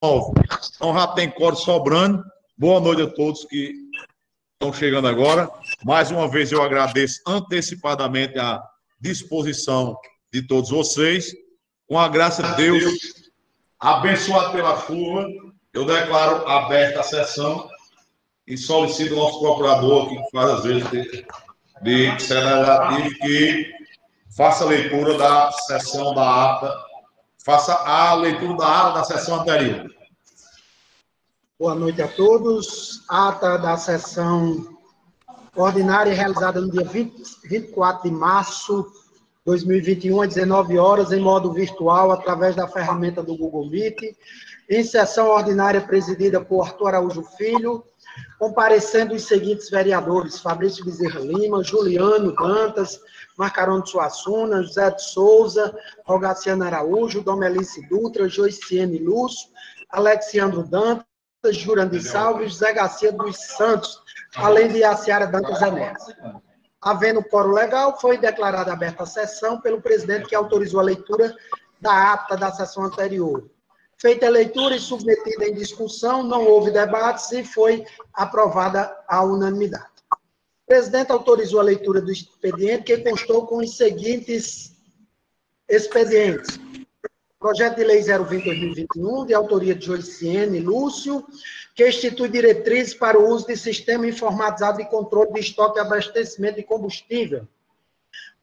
Então já tem corte sobrando. Boa noite a todos que estão chegando agora. Mais uma vez eu agradeço antecipadamente a disposição de todos vocês. Com a graça de Deus, abençoado pela chuva, eu declaro aberta a sessão e solicito ao nosso procurador, que faz às vezes de, de que faça a leitura da sessão da ata Faça a leitura da ata da sessão anterior. Boa noite a todos. Ata da sessão ordinária realizada no dia 20, 24 de março de 2021, às 19 horas, em modo virtual, através da ferramenta do Google Meet. Em sessão ordinária presidida por Arthur Araújo Filho, comparecendo os seguintes vereadores: Fabrício Bezerra Lima, Juliano Dantas, Marcarão de Suassuna, José de Souza, Rogaciano Araújo, Domelice Dutra, Joiciene Lúcio, Alexandro Dantas, Jurandir Salves, José Garcia dos Santos, além de Aciara Dantas Enéas. Havendo coro legal, foi declarada aberta a sessão pelo presidente que autorizou a leitura da ata da sessão anterior. Feita a leitura e submetida em discussão, não houve debates e foi aprovada a unanimidade. O presidente autorizou a leitura do expediente, que constou com os seguintes expedientes. Projeto de Lei 020-2021, de autoria de Joiciene Lúcio, que institui diretrizes para o uso de sistema informatizado de controle de estoque e abastecimento de combustível.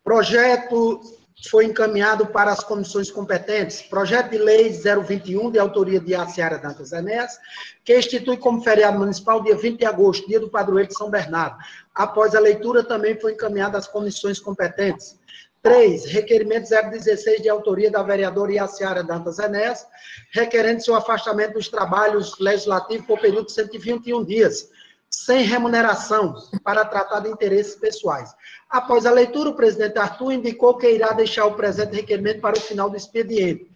Projeto foi encaminhado para as comissões competentes. Projeto de Lei 021, de autoria de Aciara Dantas Enéas, que institui como feriado municipal dia 20 de agosto, dia do padroeiro de São Bernardo. Após a leitura, também foi encaminhado às comissões competentes. 3. Requerimento 016, de autoria da vereadora Iaciara Dantas Enéas, requerendo seu afastamento dos trabalhos legislativos por período de 121 dias sem remuneração, para tratar de interesses pessoais. Após a leitura, o presidente Arthur indicou que irá deixar o presente requerimento para o final do expediente.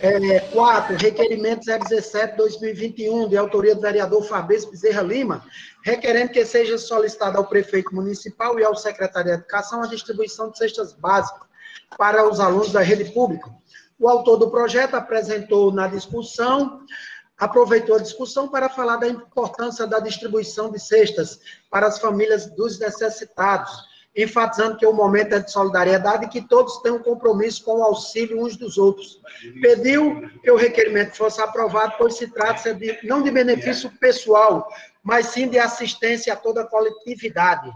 É, 4. Requerimento 017-2021, de autoria do vereador Fabrício Bezerra Lima, requerendo que seja solicitada ao prefeito municipal e ao secretário de Educação a distribuição de cestas básicas para os alunos da rede pública. O autor do projeto apresentou na discussão aproveitou a discussão para falar da importância da distribuição de cestas para as famílias dos necessitados, enfatizando que o momento é de solidariedade e que todos têm um compromisso com o auxílio uns dos outros. Pediu que o requerimento fosse aprovado, pois se trata de, não de benefício pessoal, mas sim de assistência a toda a coletividade.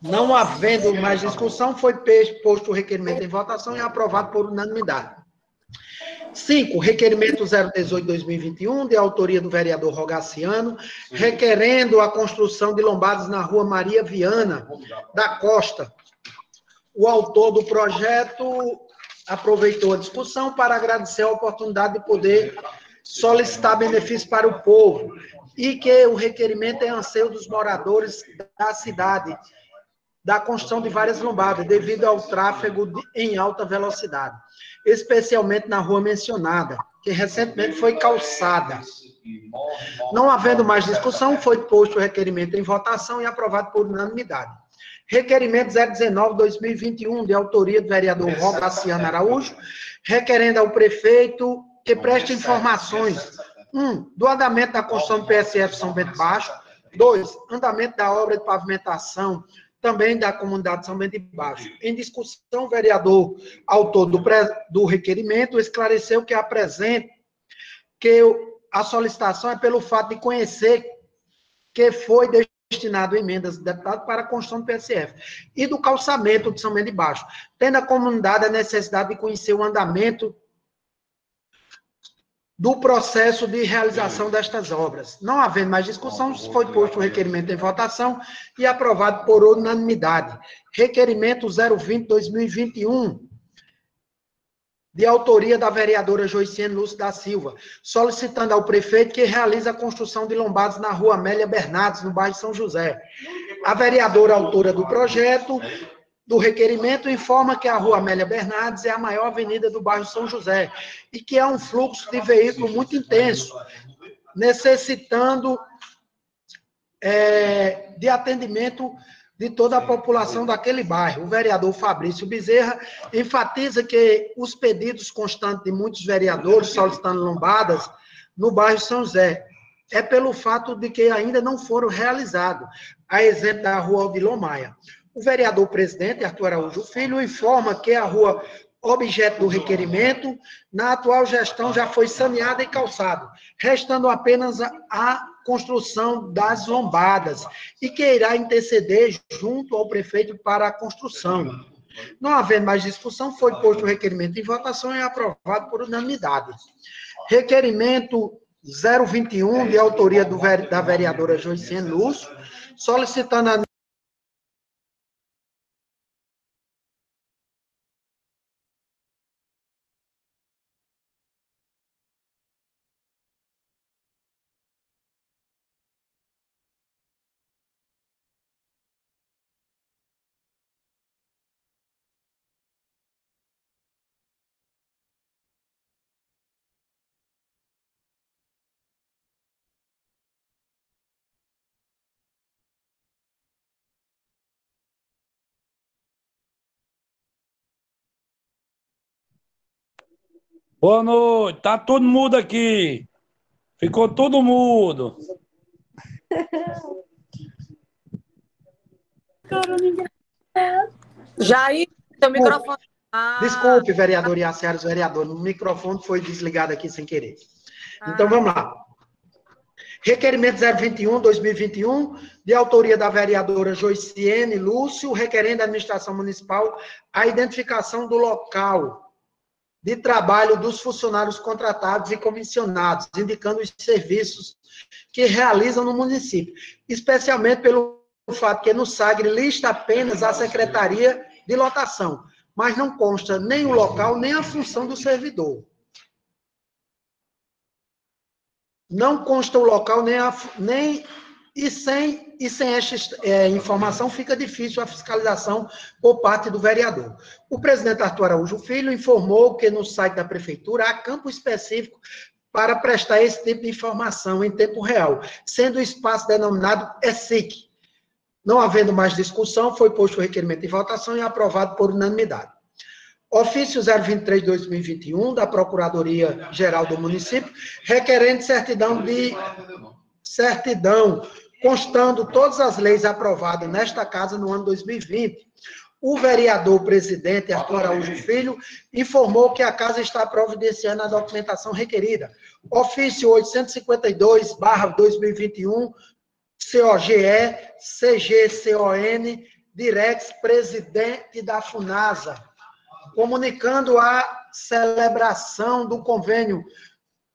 Não havendo mais discussão, foi posto o requerimento em votação e aprovado por unanimidade. 5. Requerimento 018-2021, de autoria do vereador Rogaciano, requerendo a construção de lombadas na rua Maria Viana da Costa. O autor do projeto aproveitou a discussão para agradecer a oportunidade de poder solicitar benefícios para o povo e que o requerimento é anseio dos moradores da cidade, da construção de várias lombadas, devido ao tráfego em alta velocidade especialmente na rua mencionada, que recentemente foi calçada. Não havendo mais discussão, foi posto o requerimento em votação e aprovado por unanimidade. Requerimento 019-2021, de autoria do vereador Rogaciano Araújo, requerendo ao prefeito que preste informações. Um, do andamento da construção do PSF São Bento Baixo. Dois, andamento da obra de pavimentação também da comunidade São Bento de Baixo. Em discussão, o vereador, autor do, do requerimento, esclareceu que apresenta que a solicitação é pelo fato de conhecer que foi destinado emendas do deputado para a construção do PSF e do calçamento de São Bento de Baixo, tendo a comunidade a necessidade de conhecer o andamento do processo de realização destas obras. Não havendo mais discussão, foi posto o requerimento em votação e aprovado por unanimidade. Requerimento 020-2021, de autoria da vereadora Joiciene Lúcio da Silva, solicitando ao prefeito que realize a construção de lombadas na rua Amélia Bernardes, no bairro São José. A vereadora autora do projeto do requerimento informa que a Rua Amélia Bernardes é a maior avenida do bairro São José e que há um fluxo de veículo muito intenso, necessitando é, de atendimento de toda a população daquele bairro. O vereador Fabrício Bezerra enfatiza que os pedidos constantes de muitos vereadores solicitando lombadas no bairro São José é pelo fato de que ainda não foram realizados, a exemplo da rua Odilon Maia. O vereador presidente, Arthur Araújo Filho, informa que a rua objeto do requerimento, na atual gestão já foi saneada e calçado, restando apenas a, construção das lombadas, e que irá interceder junto ao prefeito para a construção. Não havendo mais discussão, foi posto o requerimento em votação e aprovado por unanimidade. Requerimento 021, de autoria do, da vereadora Joiciene Lúcio, solicitando a Boa noite. Tá todo mudo aqui. Ficou todo mudo. Jair, seu microfone. Ah. Desculpe, vereador Iaceres, vereador. O microfone foi desligado aqui sem querer. Então, ah. vamos lá. Requerimento 021-2021, de autoria da vereadora Joiciene Lúcio, requerendo à administração municipal a identificação do local de trabalho dos funcionários contratados e comissionados, indicando os serviços que realizam no município, especialmente pelo fato que no SAGRE lista apenas a Secretaria de Lotação, mas não consta nem o local, nem a função do servidor. Não consta o local, nem, a, nem e sem, e sem esta é, informação fica difícil a fiscalização por parte do vereador. O presidente Arthur Araújo Filho informou que no site da prefeitura há campo específico para prestar esse tipo de informação em tempo real, sendo o espaço denominado ESIC. Não havendo mais discussão, foi posto o requerimento de votação e aprovado por unanimidade. Ofício 023-2021 da Procuradoria-Geral do Município, requerendo certidão de certidão constando todas as leis aprovadas nesta casa no ano 2020. O vereador presidente Arthur Araújo Filho informou que a casa está providenciando a documentação requerida. Ofício 852/2021 COGE CGCON Direx presidente da Funasa, comunicando a celebração do convênio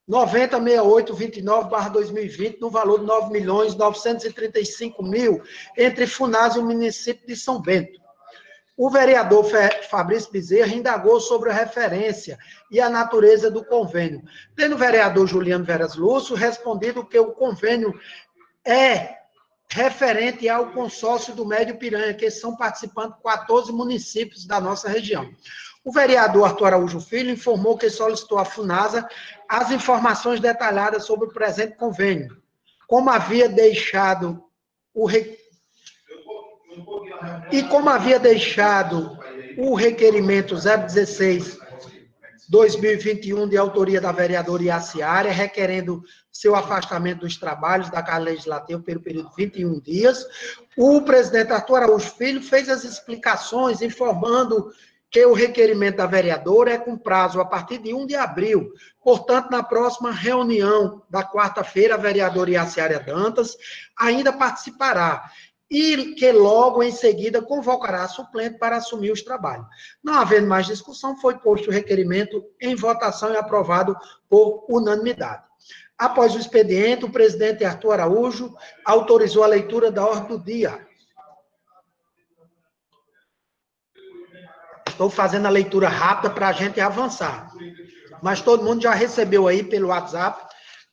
906829-2020, no valor de 9 milhões 935 mil, entre Funás e o município de São Bento. O vereador Fabrício Bezerra indagou sobre a referência e a natureza do convênio, tendo o vereador Juliano Veras Lúcio respondido que o convênio é referente ao consórcio do Médio Piranha, que são participantes 14 municípios da nossa região. O vereador Arthur Araújo Filho informou que solicitou à FUNASA as informações detalhadas sobre o presente convênio, como havia deixado o re... e como havia deixado o requerimento 016 2021 de autoria da vereadora Iaciária, requerendo seu afastamento dos trabalhos da Casa Legislativa pelo período de 21 dias. O presidente Arthur Araújo Filho fez as explicações informando que o requerimento da vereadora é com prazo a partir de 1 de abril. Portanto, na próxima reunião da quarta-feira, a vereadora Iaciária Dantas ainda participará e que logo em seguida convocará a suplente para assumir os trabalhos. Não havendo mais discussão, foi posto o requerimento em votação e aprovado por unanimidade. Após o expediente, o presidente Arthur Araújo autorizou a leitura da ordem do dia. Estou fazendo a leitura rápida para a gente avançar. Mas todo mundo já recebeu aí pelo WhatsApp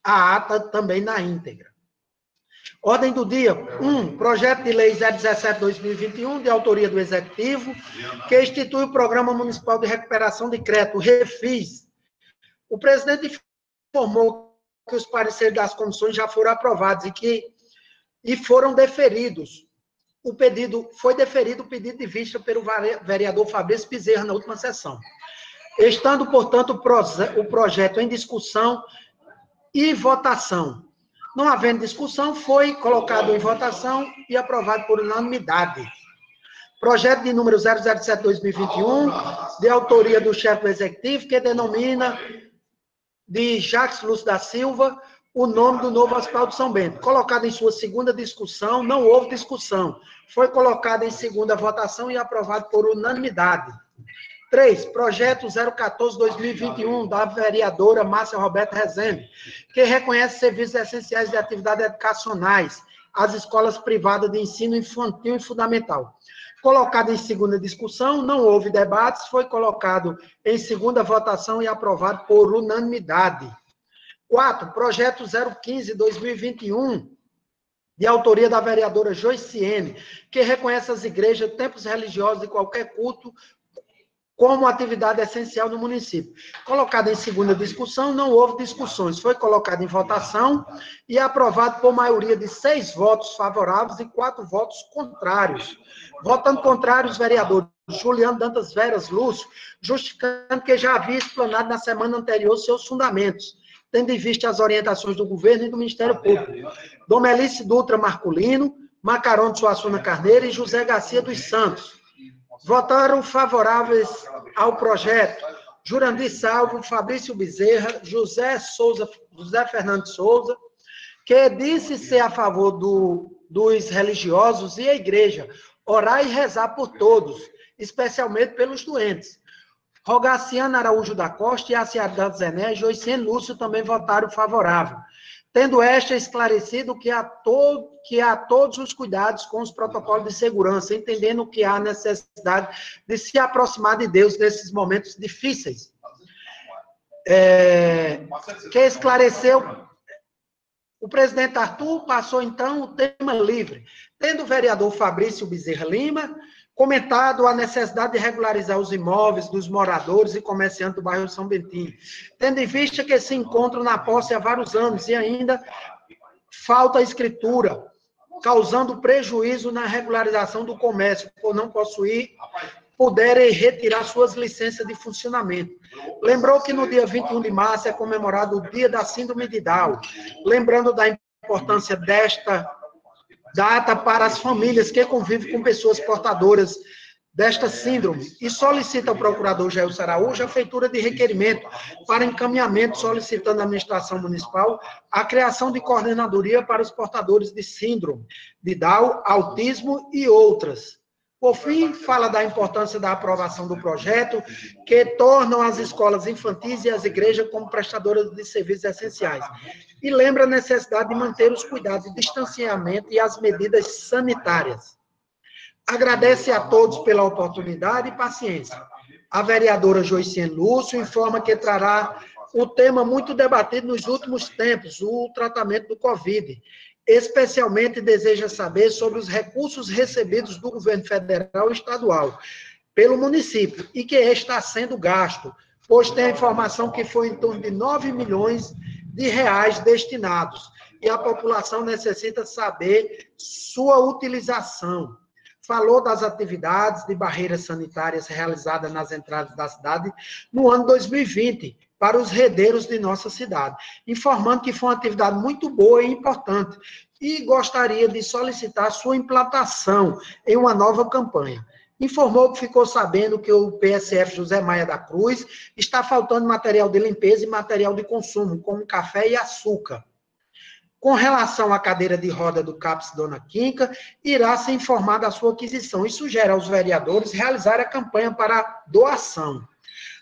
a ata também na íntegra. Ordem do dia. 1. Um, projeto de lei 017-2021, de autoria do Executivo, que institui o Programa Municipal de Recuperação de Crédito, REFIS. O presidente informou que os pareceres das comissões já foram aprovados e que e foram deferidos o pedido, foi deferido o pedido de vista pelo vereador Fabrício Bezerra na última sessão. Estando, portanto, o projeto em discussão e votação. Não havendo discussão, foi colocado em votação e aprovado por unanimidade. Projeto de número 007-2021, de autoria do chefe executivo, que denomina de Jacques Lúcio da Silva, o nome do novo Hospital de São Bento. Colocado em sua segunda discussão, não houve discussão. Foi colocado em segunda votação e aprovado por unanimidade. Três, projeto 014-2021, da vereadora Márcia Roberta Rezende, que reconhece serviços essenciais de atividades educacionais às escolas privadas de ensino infantil e fundamental. Colocado em segunda discussão, não houve debates, foi colocado em segunda votação e aprovado por unanimidade. Quatro, projeto 015-2021, de autoria da vereadora Joiciene, que reconhece as igrejas, templos religiosos e qualquer culto como atividade essencial no município. Colocado em segunda discussão, não houve discussões. Foi colocado em votação e aprovado por maioria de seis votos favoráveis e quatro votos contrários. Votando contrários, vereadores Juliano Dantas Veras Lúcio, justificando que já havia explanado na semana anterior seus fundamentos tendo em vista as orientações do governo e do Ministério Público. Domelice Dutra Marculino, Macarão de Suassuna Carneiro e José Garcia dos Santos. Votaram favoráveis ao projeto Jurandir Salvo, Fabrício Bezerra, José Souza, José Fernando Souza, que disse ser a favor do, dos religiosos e a igreja, orar e rezar por todos, especialmente pelos doentes. Rogaciano Araújo da Costa e Aciar Zené, Joicene Lúcio também votaram favorável, tendo esta esclarecido que há, que há todos os cuidados com os protocolos de segurança, entendendo que há necessidade de se aproximar de Deus nesses momentos difíceis. É, que esclareceu o presidente Arthur passou, então, o tema livre, tendo o vereador Fabrício Bezerra Lima comentado a necessidade de regularizar os imóveis dos moradores e comerciantes do bairro São Bentinho, tendo em vista que se encontram na posse há vários anos e ainda falta escritura, causando prejuízo na regularização do comércio, por não possuir, puderem retirar suas licenças de funcionamento. Lembrou que no dia 21 de março é comemorado o Dia da Síndrome de Down, lembrando da importância desta data para as famílias que convivem com pessoas portadoras desta síndrome e solicita ao procurador Jair Araújo a feitura de requerimento para encaminhamento solicitando à administração municipal a criação de coordenadoria para os portadores de síndrome de Down, autismo e outras. Por fim, fala da importância da aprovação do projeto, que tornam as escolas infantis e as igrejas como prestadoras de serviços essenciais. E lembra a necessidade de manter os cuidados de distanciamento e as medidas sanitárias. Agradece a todos pela oportunidade e paciência. A vereadora Joiciene Lúcio informa que trará o tema muito debatido nos últimos tempos, o tratamento do Covid, especialmente deseja saber sobre os recursos recebidos do governo federal e estadual pelo município e que está sendo gasto, pois tem a informação que foi em torno de 9 milhões de reais destinados e a população necessita saber sua utilização. Falou das atividades de barreiras sanitárias realizadas nas entradas da cidade no ano 2020, para os redeiros de nossa cidade, informando que foi uma atividade muito boa e importante e gostaria de solicitar sua implantação em uma nova campanha. Informou que ficou sabendo que o PSF José Maia da Cruz está faltando material de limpeza e material de consumo, como café e açúcar. Com relação à cadeira de roda do CAPS Dona Quinca, irá ser informada a sua aquisição e sugere aos vereadores realizar a campanha para doação.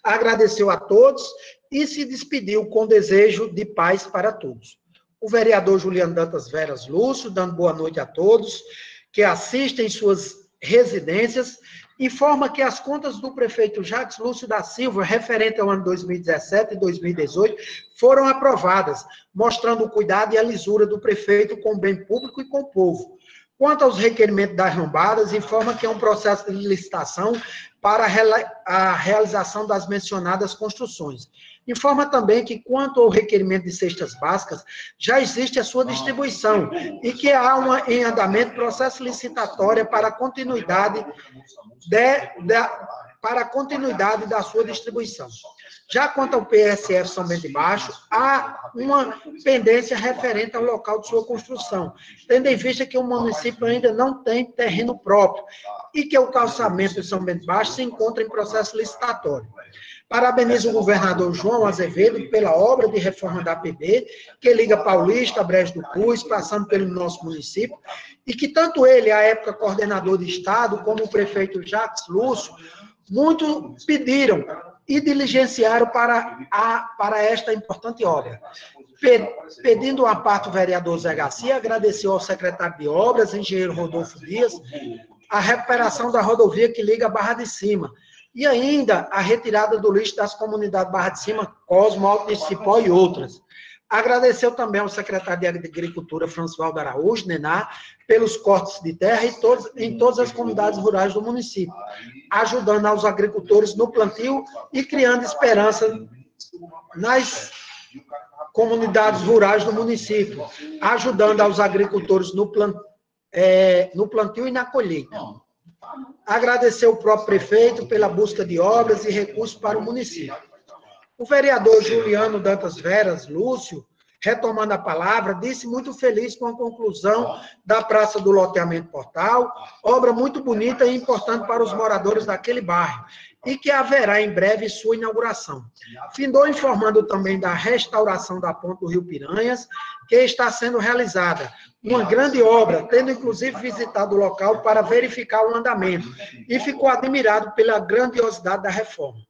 Agradeceu a todos e se despediu com desejo de paz para todos. O vereador Juliano Dantas Veras Lúcio, dando boa noite a todos que assistem suas residências, informa que as contas do prefeito Jacques Lúcio da Silva, referente ao ano 2017 e 2018, foram aprovadas, mostrando o cuidado e a lisura do prefeito com o bem público e com o povo. Quanto aos requerimentos das lombadas, informa que é um processo de licitação para a realização das mencionadas construções. Informa também que, quanto ao requerimento de cestas básicas, já existe a sua distribuição e que há uma, em andamento processo licitatório para continuidade de, de, para a continuidade da sua distribuição. Já quanto ao PSF São Bento de Baixo, há uma pendência referente ao local de sua construção, tendo em vista que o município ainda não tem terreno próprio e que o calçamento de São Bento de Baixo se encontra em processo licitatório. Parabenizo o governador João Azevedo pela obra de reforma da APB, que liga Paulista, Brejo do Cruz, passando pelo nosso município, e que tanto ele, à época coordenador de Estado, como o prefeito Jacques Lúcio, muito pediram e diligenciaram para, a, para esta importante obra. Pedindo a parte o vereador Zé Garcia, agradeceu ao secretário de Obras, engenheiro Rodolfo Dias, a recuperação da rodovia que liga a Barra de Cima, e ainda a retirada do lixo das comunidades Barra de Cima, Cosmo, Alto de Cipó e outras. Agradeceu também ao secretário de Agricultura, François Araújo, Nená, pelos cortes de terra em, em todas as comunidades rurais do município, ajudando aos agricultores no plantio e criando esperança nas comunidades rurais do município, ajudando aos agricultores no, plant, é, no plantio e na colheita. Agradecer o próprio prefeito pela busca de obras e recursos para o município. O vereador Juliano Dantas Veras Lúcio, retomando a palavra, disse muito feliz com a conclusão da Praça do Loteamento Portal, obra muito bonita e importante para os moradores daquele bairro, e que haverá em breve sua inauguração. Findou informando também da restauração da ponte do Rio Piranhas, que está sendo realizada. Uma grande obra, tendo inclusive visitado o local para verificar o andamento, e ficou admirado pela grandiosidade da reforma.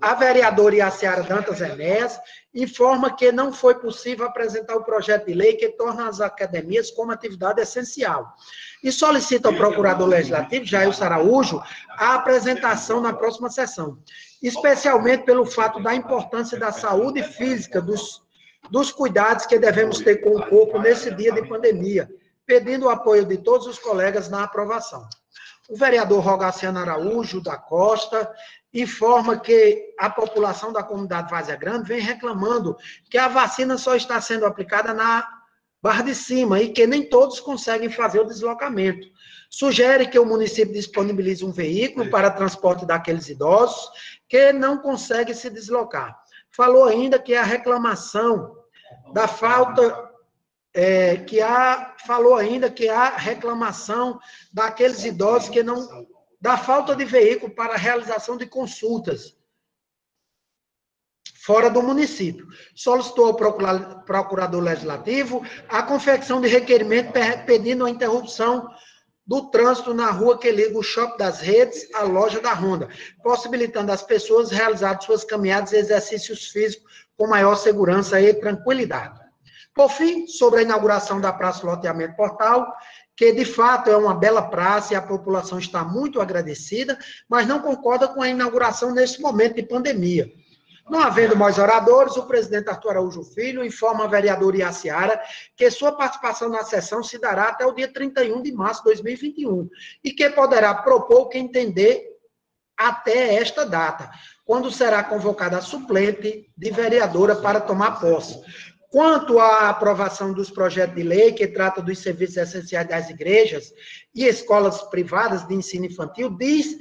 A vereadora Iaciara Dantas Enéas informa que não foi possível apresentar o projeto de lei que torna as academias como atividade essencial. E solicita ao procurador legislativo, Jair Araújo, a apresentação na próxima sessão, especialmente pelo fato da importância da saúde física, dos, dos cuidados que devemos ter com o corpo nesse dia de pandemia, pedindo o apoio de todos os colegas na aprovação. O vereador Rogaciano Araújo da Costa informa que a população da comunidade Vazia Grande vem reclamando que a vacina só está sendo aplicada na Barra de Cima e que nem todos conseguem fazer o deslocamento. Sugere que o município disponibilize um veículo para transporte daqueles idosos que não conseguem se deslocar. Falou ainda que a reclamação da falta é, que há, falou ainda que há reclamação daqueles idosos que não da falta de veículo para a realização de consultas fora do município. Solicitou ao procurador legislativo a confecção de requerimento pedindo a interrupção do trânsito na rua que liga o Shopping das Redes à loja da Honda, possibilitando as pessoas realizar suas caminhadas e exercícios físicos com maior segurança e tranquilidade. Por fim, sobre a inauguração da Praça Loteamento Portal, que de fato é uma bela praça e a população está muito agradecida, mas não concorda com a inauguração nesse momento de pandemia. Não havendo mais oradores, o presidente Arthur Araújo Filho informa a vereadora Iaciara que sua participação na sessão se dará até o dia 31 de março de 2021 e que poderá propor o que entender até esta data, quando será convocada a suplente de vereadora para tomar posse. Quanto à aprovação dos projetos de lei que trata dos serviços essenciais das igrejas e escolas privadas de ensino infantil, diz,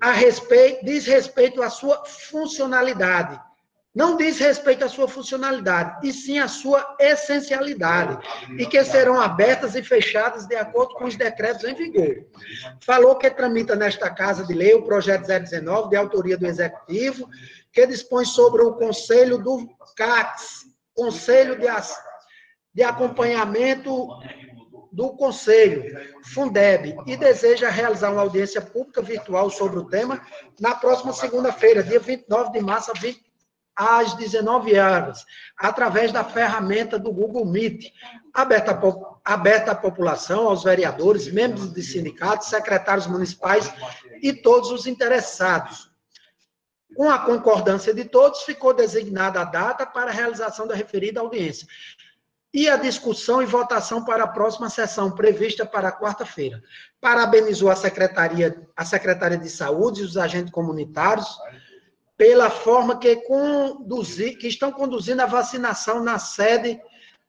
a respeito, diz respeito à sua funcionalidade. Não diz respeito à sua funcionalidade, e sim à sua essencialidade, e que serão abertas e fechadas de acordo com os decretos em vigor. Falou que tramita nesta Casa de Lei o projeto 019, de autoria do Executivo, que dispõe sobre o Conselho do CACS, Conselho de, de Acompanhamento do Conselho, Fundeb, e deseja realizar uma audiência pública virtual sobre o tema na próxima segunda-feira, dia 29 de março, às 19 horas, através da ferramenta do Google Meet, aberta aberta à população, aos vereadores, membros de sindicatos, secretários municipais e todos os interessados. Com a concordância de todos, ficou designada a data para a realização da referida audiência. e a discussão e votação para a próxima sessão, prevista para quarta-feira. Parabenizou a Secretaria, a Secretaria de Saúde e os agentes comunitários pela forma que, conduzir, que estão conduzindo a vacinação na sede,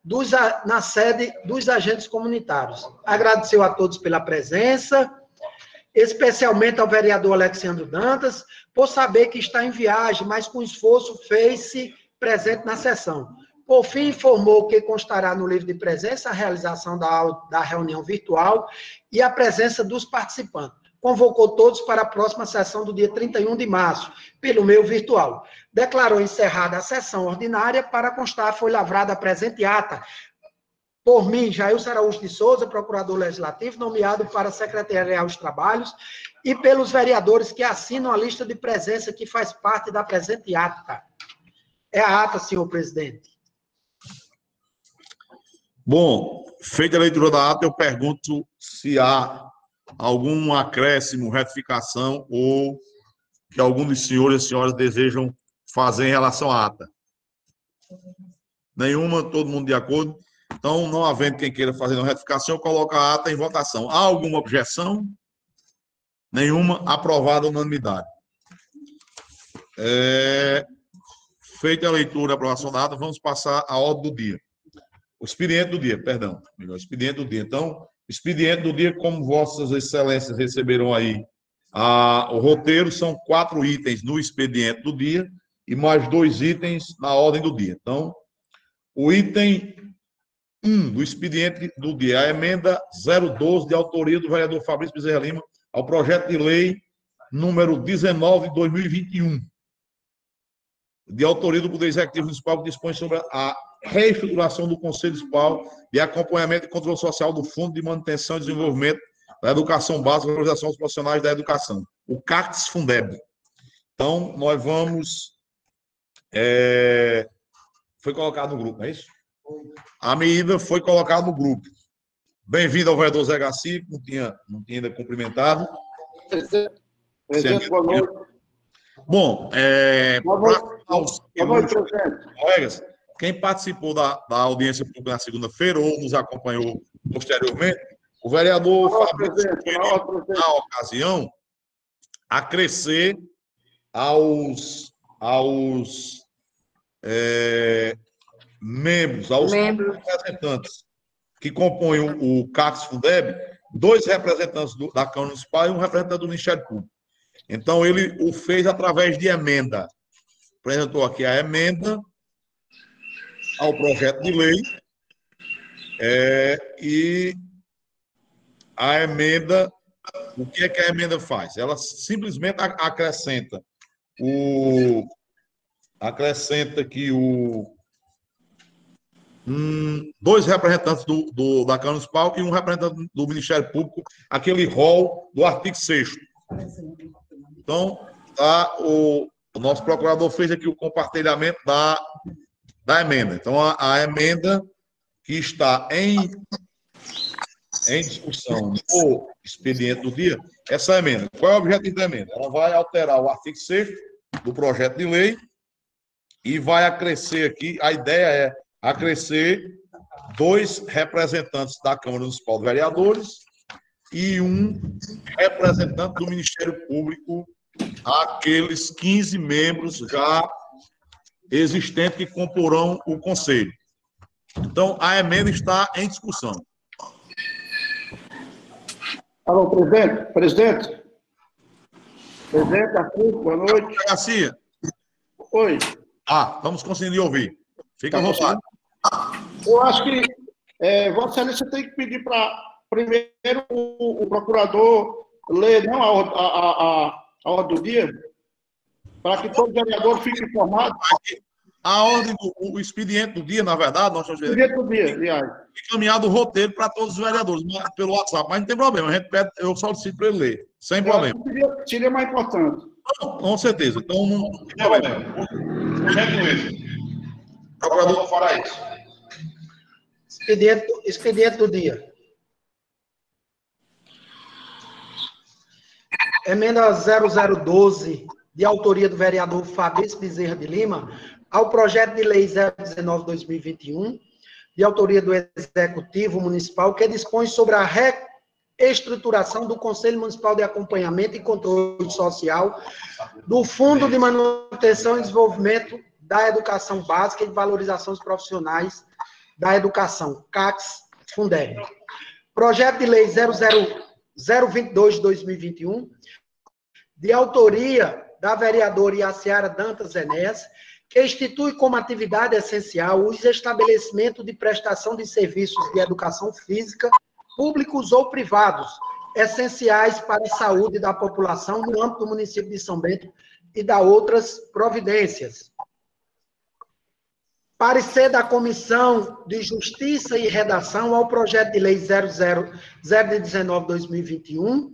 dos, na sede dos agentes comunitários. Agradeceu a todos pela presença, especialmente ao vereador Alexandre Dantas, por saber que está em viagem, mas com esforço fez-se presente na sessão. Por fim, informou que constará no livro de presença a realização da, da reunião virtual e a presença dos participantes. Convocou todos para a próxima sessão do dia 31 de março, pelo meio virtual. Declarou encerrada a sessão ordinária para constar foi lavrada a presente ata. Por mim, Jair Araújo de Souza, procurador legislativo, nomeado para secretariar os trabalhos, e pelos vereadores que assinam a lista de presença que faz parte da presente ata. É a ata, senhor presidente. Bom, feita a leitura da ata, eu pergunto se há algum acréscimo, retificação ou que algum dos senhores e senhoras desejam fazer em relação à ata. Nenhuma, todo mundo de acordo? Então, não havendo quem queira fazer uma retificação, eu coloco a ata em votação. Há alguma objeção? Nenhuma, aprovada unanimidade. É... Feita a leitura e aprovação da ata, vamos passar à ordem do dia. O expediente do dia, perdão. Melhor, expediente do dia. Então, expediente do dia, como vossas excelências receberam aí a, o roteiro, são quatro itens no expediente do dia e mais dois itens na ordem do dia. Então, o item 1 um do expediente do dia, a emenda 012 de autoria do vereador Fabrício Bezerra Lima ao projeto de lei número 19 de 2021, de autoria do Poder Executivo Municipal que dispõe sobre a reestruturação do Conselho Municipal de acompanhamento e controle social do Fundo de Manutenção e Desenvolvimento da Educação Básica e Valorização dos Profissionais da Educação, o CACTS Fundeb. Então, nós vamos. É, foi colocado no grupo, não é isso? A medida foi colocada no grupo. Bem-vindo ao vereador Zé Garcia, não tinha, não tinha ainda cumprimentado. Presidente, boa noite. Bom, é, presidente. Colegas, quem participou da, da audiência pública na segunda-feira ou nos acompanhou posteriormente, o vereador Fabrício na ocasião, a crescer aos, aos é, membros, aos membros. representantes que compõem o, o CACS Fundeb, dois representantes do, da Câmara Municipal e um representante do Ministério Público. Então, ele o fez através de emenda. Apresentou aqui a emenda ao projeto de lei é, e a emenda, o que é que a emenda faz? Ela simplesmente acrescenta o acrescenta que o dois representantes do, do, da Câmara Municipal e um representante do Ministério Público, aquele rol do artigo 6 Então, tá, o, o nosso procurador fez aqui o compartilhamento da da emenda. Então, a, a emenda que está em, em discussão no expediente do dia, essa emenda. Qual é o objetivo da emenda? Ela vai alterar o artigo 6 do projeto de lei e vai acrescer aqui, a ideia é acrescer dois representantes da Câmara Municipal de Vereadores e um representante do Ministério Público, aqueles 15 membros já existentes que comporão o Conselho. Então, a emenda está em discussão. Alô, presidente. Presidente. Presidente Arthur, boa noite. Garcia. Oi. Ah, estamos conseguindo ouvir. Fica à tá vontade. Eu acho que é, Vossa Excelência tem que pedir para, primeiro, o, o, procurador ler não, a, a, a, a ordem do dia, para que todo vereador fique informado. A ordem do o expediente do dia, na verdade, nós estamos expediente do dia, aliás. encaminhado o roteiro para todos os vereadores pelo WhatsApp, mas não tem problema, a gente pede, eu solicito para ele ler, sem eu problema. Seria, seria mais importante. Não, com certeza. Então, não tem problema. Procurador fará isso. Expediente, expediente do dia. Emenda 0012, de autoria do vereador Fabrício Bezerra de Lima, ao projeto de lei 019-2021, de autoria do Executivo Municipal, que dispõe sobre a reestruturação do Conselho Municipal de Acompanhamento e Controle Social do Fundo de Manutenção e Desenvolvimento da Educação Básica e de Valorização dos Profissionais da Educação, CACS Fundeb. Projeto de Lei 00022 de 2021, de autoria da vereadora Iaciara Dantas Enéas, que institui como atividade essencial os estabelecimentos de prestação de serviços de educação física, públicos ou privados, essenciais para a saúde da população no âmbito do município de São Bento e da outras providências. Parecer da Comissão de Justiça e Redação ao projeto de lei 00019-2021,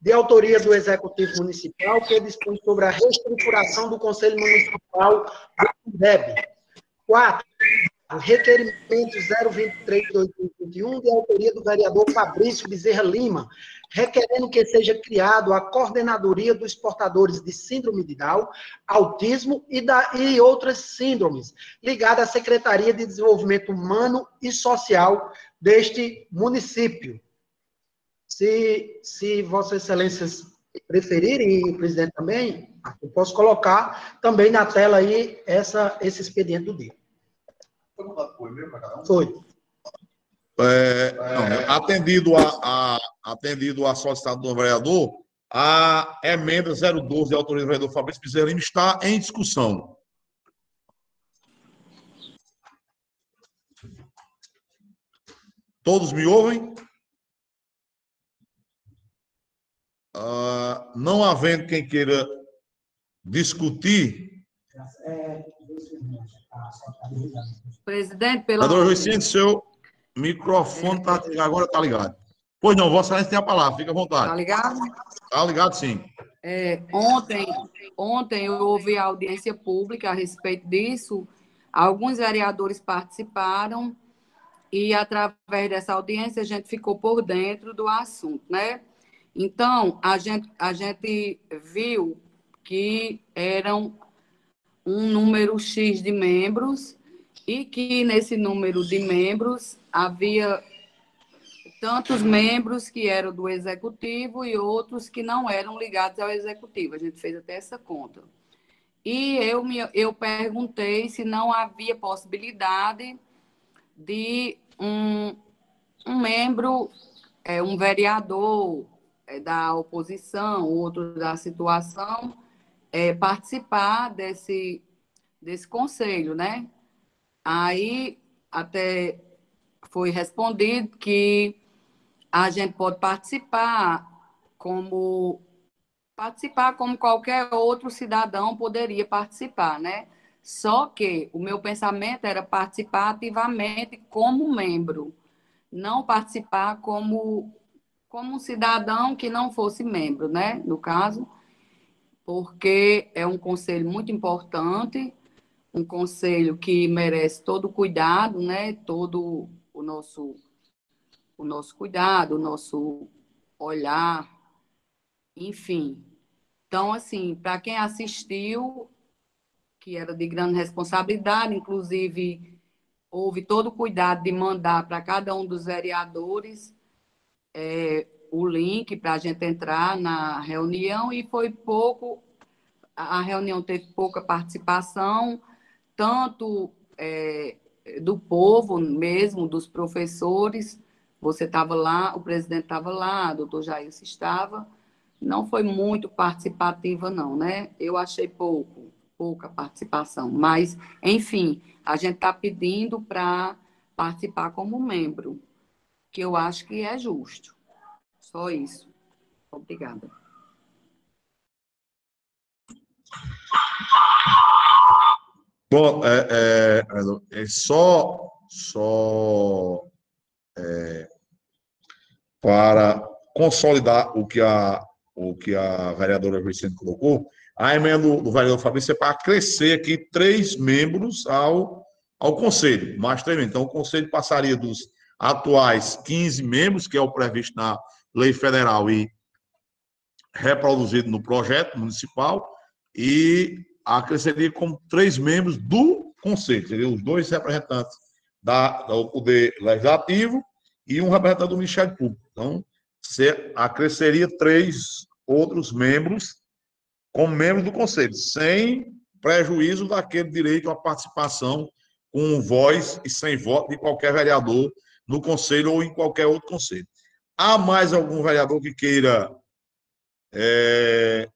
de autoria do Executivo Municipal, que dispõe sobre a reestruturação do Conselho Municipal do FUNDEB. 4. Requerimento 023-2021, de autoria do vereador Fabrício Bezerra Lima, requerendo que seja criado a coordenadoria dos portadores de síndrome de Down, autismo e, da, e outras síndromes, ligada à Secretaria de Desenvolvimento Humano e Social deste município. Se, se Vossas Excelências preferirem, e o presidente também, eu posso colocar também na tela aí essa, esse expediente do dia. Foi mandado por e-mail para cada um? Foi. É, não, atendido, a, a, atendido a solicitado do vereador, a emenda 012 de autoria do vereador Fabrício Bezerra está em discussão. Todos me ouvem? Uh, não havendo quem queira discutir. Presidente, pelo Vereador Vicente, seu microfone tá, agora está ligado. Pois não, Vossa Excelência tem a palavra, fica à vontade. Está ligado? Está ligado, sim. É, ontem, ontem eu ouvi a audiência pública a respeito disso. Alguns vereadores participaram e, através dessa audiência, a gente ficou por dentro do assunto, né? Então, a gente, a gente viu que eram um número X de membros e que nesse número de membros havia tantos membros que eram do executivo e outros que não eram ligados ao executivo. A gente fez até essa conta. E eu, me, eu perguntei se não havia possibilidade de um, um membro, é, um vereador é, da oposição, outro da situação, é, participar desse, desse conselho, né? Aí até foi respondido que a gente pode participar como participar como qualquer outro cidadão poderia participar, né? Só que o meu pensamento era participar ativamente como membro, não participar como como um cidadão que não fosse membro, né? No caso, porque é um conselho muito importante, um conselho que merece todo o cuidado, né? Todo o nosso o nosso cuidado, o nosso olhar, enfim. Então, assim, para quem assistiu, que era de grande responsabilidade, inclusive houve todo o cuidado de mandar para cada um dos vereadores é, o link para a gente entrar na reunião e foi pouco, a reunião teve pouca participação, tanto é, do povo mesmo, dos professores, você estava lá, o presidente estava lá, o doutor Jair estava, não foi muito participativa não, né? Eu achei pouco, pouca participação, mas, enfim, a gente está pedindo para participar como membro que eu acho que é justo. Só isso. Obrigada. Bom, é, é, é só, só é, para consolidar o que a, o que a vereadora Vicente colocou, a emenda do, do vereador Fabrício é para crescer aqui três membros ao, ao conselho, mais três membros. Então, o conselho passaria dos atuais 15 membros, que é o previsto na lei federal e reproduzido no projeto municipal, e acresceria com três membros do conselho, seriam os dois representantes da, do Poder Legislativo e um representante do Ministério Público. Então, você acresceria três outros membros como membros do Conselho, sem prejuízo daquele direito à participação com voz e sem voto de qualquer vereador no Conselho ou em qualquer outro Conselho. Há mais algum vereador que queira, é,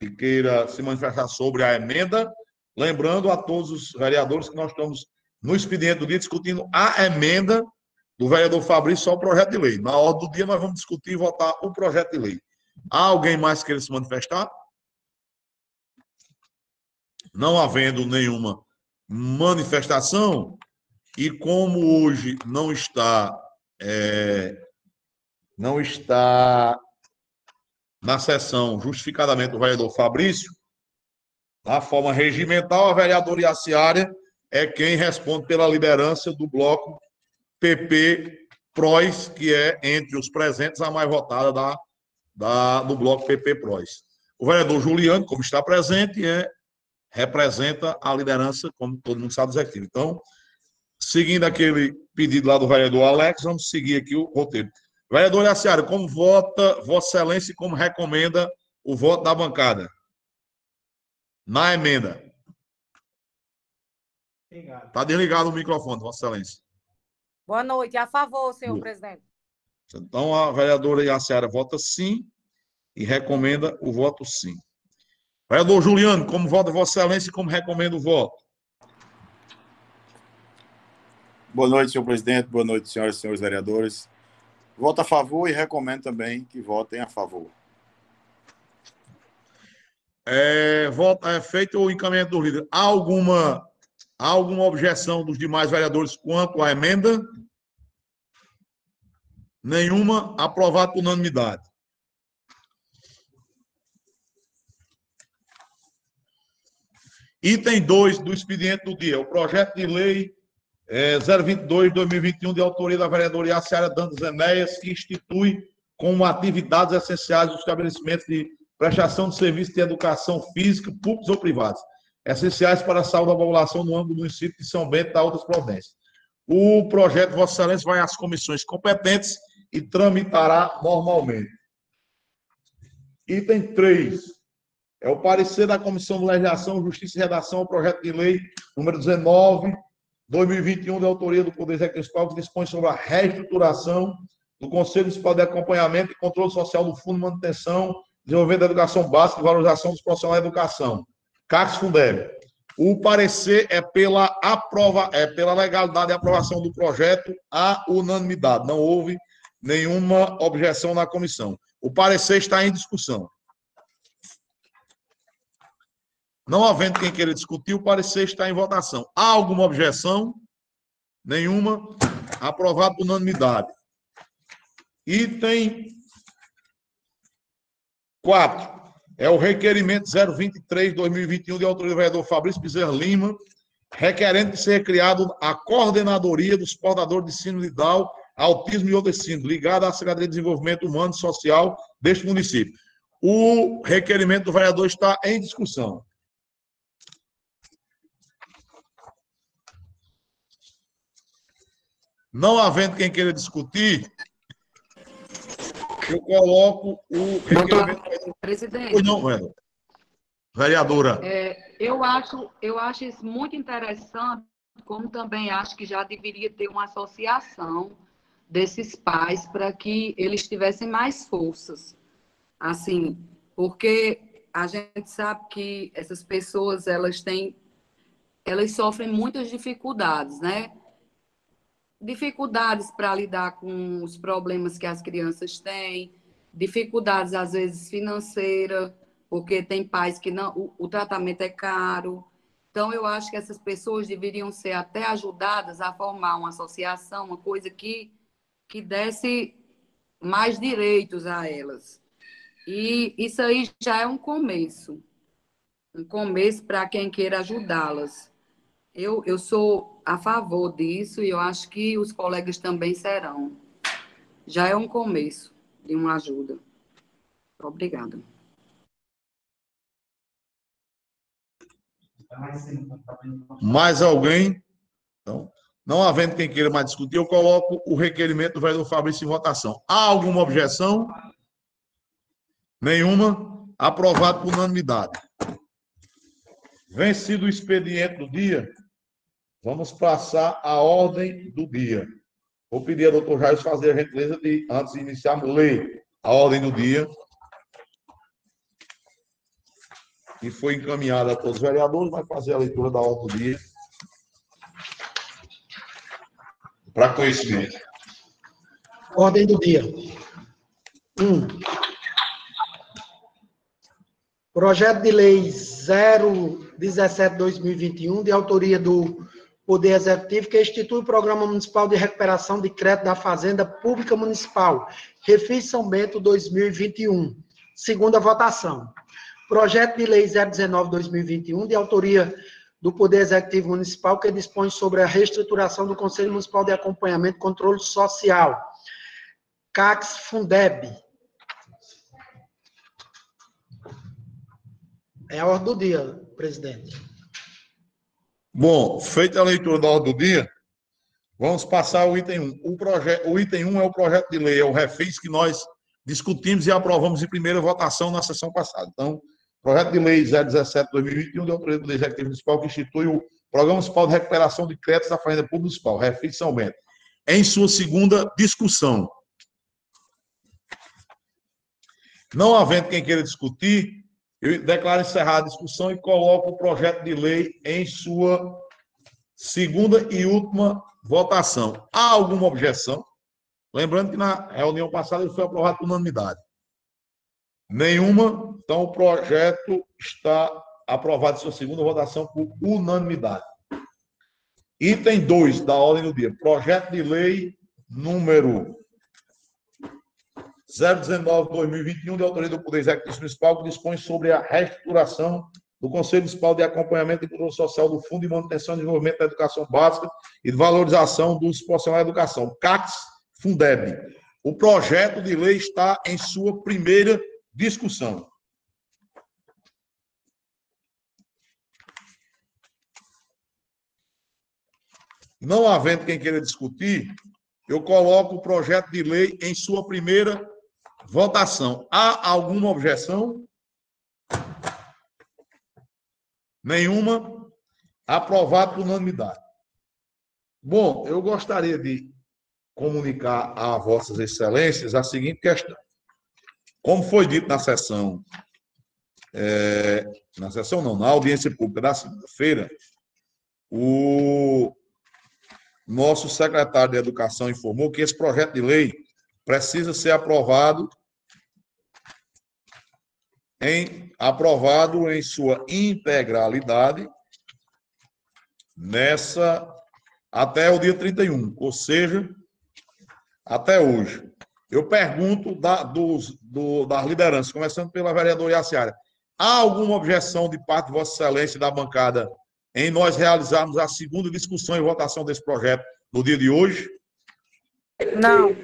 que queira se manifestar sobre a emenda? Lembrando a todos os vereadores que nós estamos no expediente do dia discutindo a emenda do vereador Fabrício ao projeto de lei. Na ordem do dia, nós vamos discutir e votar o projeto de lei. Há alguém mais que queira se manifestar? Não havendo nenhuma manifestação, e como hoje não está é, não está na sessão justificadamente o vereador Fabrício, na forma regimental, a vereadora Iaciária é quem responde pela liderança do bloco PP PROS, que é, entre os presentes, a mais votada da, da, do bloco PP PROS. O vereador Juliano, como está presente, é, representa a liderança, como todo mundo sabe, executivo. Então, seguindo aquele pedido lá do vereador Alex, vamos seguir aqui o roteiro. Vereador Yaciara, como vota Vossa Excelência e como recomenda o voto da bancada? Na emenda. Está desligado o microfone, Vossa Excelência. Boa noite. A favor, senhor Boa. presidente. Então, a vereadora Yaciara vota sim e recomenda o voto sim. Vereador Juliano, como vota Vossa Excelência e como recomenda o voto? Boa noite, senhor presidente. Boa noite, senhoras e senhores vereadores. Voto a favor e recomendo também que votem a favor. É, é feito o encaminhamento do líder. Há alguma, há alguma objeção dos demais vereadores quanto à emenda? Nenhuma. Aprovado por unanimidade. Item 2 do expediente do dia, o projeto de lei é, 022 2021, de autoria da vereadora Iaciara Dantas Enéas, que institui como atividades essenciais os estabelecimentos de prestação de serviços de educação física, públicos ou privados, essenciais para a saúde da população no âmbito do município de São Bento da outras províncias. O projeto, Vossa Excelência, vai às comissões competentes e tramitará normalmente. Item 3. É o parecer da Comissão de Legislação, Justiça e Redação ao projeto de lei número 19, 2021, de autoria do Poder Executivo, que dispõe sobre a reestruturação do Conselho Municipal de Acompanhamento e Controle Social do Fundo de Manutenção, Desenvolvimento da Educação Básica e Valorização dos Profissionais da Educação. Carlos Fundeb. O parecer é pela, aprova, é pela legalidade e aprovação do projeto à unanimidade. Não houve nenhuma objeção na comissão. O parecer está em discussão. Não havendo quem queira discutir, o parecer está em votação. Há alguma objeção? Nenhuma. Aprovado por unanimidade. Item 4. É o requerimento 023-2021 de autoria do vereador Fabrício Bezerra Lima, requerendo que seja criado a coordenadoria dos portadores de síndrome de Down, autismo e outros ligada à Secretaria de Desenvolvimento Humano e Social deste município. O requerimento do vereador está em discussão. Não havendo quem queira discutir, eu coloco o. Presidente. Pois não, Vereadora. É, eu, acho, eu acho isso muito interessante, como também acho que já deveria ter uma associação desses pais para que eles tivessem mais forças. Assim, porque a gente sabe que essas pessoas, elas têm, elas sofrem muitas dificuldades, né? Dificuldades para lidar com os problemas que as crianças têm, dificuldades às vezes financeiras, porque tem pais que não, o, o, tratamento é caro. Então eu acho que essas pessoas deveriam ser até ajudadas a formar uma associação, uma coisa que que desse mais direitos a elas. E isso aí já é um começo, um começo para quem queira ajudá-las. Eu, eu sou a favor disso e eu acho que os colegas também serão. Já é um começo de uma ajuda. Obrigada. Mais alguém? Então, Não havendo quem queira mais discutir, eu coloco o requerimento do vereador Fabrício em votação. Há alguma objeção? Nenhuma? Aprovado por unanimidade. Vencido o expediente do dia, vamos passar a ordem do dia. Vou pedir ao doutor Jair fazer a gentileza de, antes de iniciarmos, ler a ordem do dia, que foi encaminhada a todos os vereadores, vai fazer a leitura da ordem do dia. Para conhecimento. Ordem do dia. 1. Um. Projeto de Lei 017-2021, de autoria do Poder Executivo, que institui o Programa Municipal de Recuperação de Crédito da Fazenda Pública Municipal, Refis São Bento 2021. Segunda votação. Projeto de Lei 019-2021, de autoria do Poder Executivo Municipal, que dispõe sobre a reestruturação do Conselho Municipal de Acompanhamento e Controle Social, CACS Fundeb. É a ordem do dia, presidente. Bom, feita a leitura da ordem do dia, vamos passar ao item 1. O, projeto, o item 1 é o projeto de lei, é o refis que nós discutimos e aprovamos em primeira votação na sessão passada. Então, projeto de lei 017-2021, de autoria do Executivo Municipal, que institui o Programa Municipal de Recuperação de Créditos da Fazenda Pública Municipal, refis São Bento, em sua segunda discussão. Não havendo quem queira discutir, eu declaro encerrada a discussão e coloco o projeto de lei em sua segunda e última votação. Há alguma objeção? Lembrando que na reunião passada ele foi aprovado por unanimidade. Nenhuma. Então, o projeto está aprovado em sua segunda votação por unanimidade. Item 2 da ordem do dia. Projeto de lei número 019-2021, de autoria do Poder Executivo Municipal, que dispõe sobre a reestruturação do Conselho Municipal de Acompanhamento e Controle Social do Fundo de Manutenção e Desenvolvimento da Educação Básica e de Valorização dos Profissionais da Educação, CACS Fundeb. O projeto de lei está em sua primeira discussão. Não havendo quem queira discutir, eu coloco o projeto de lei em sua primeira Votação. Há alguma objeção? Nenhuma. Aprovado por unanimidade. Bom, eu gostaria de comunicar a Vossas Excelências a seguinte questão. Como foi dito na sessão, é, na sessão não, na audiência pública da segunda-feira, o nosso secretário de Educação informou que esse projeto de lei precisa ser aprovado em aprovado em sua integralidade nessa até o dia 31, ou seja, até hoje. Eu pergunto da, dos, do, das lideranças, começando pela vereadora Iaciara, há alguma objeção de parte de Vossa Excelência da bancada em nós realizarmos a segunda discussão e votação desse projeto no dia de hoje? Não.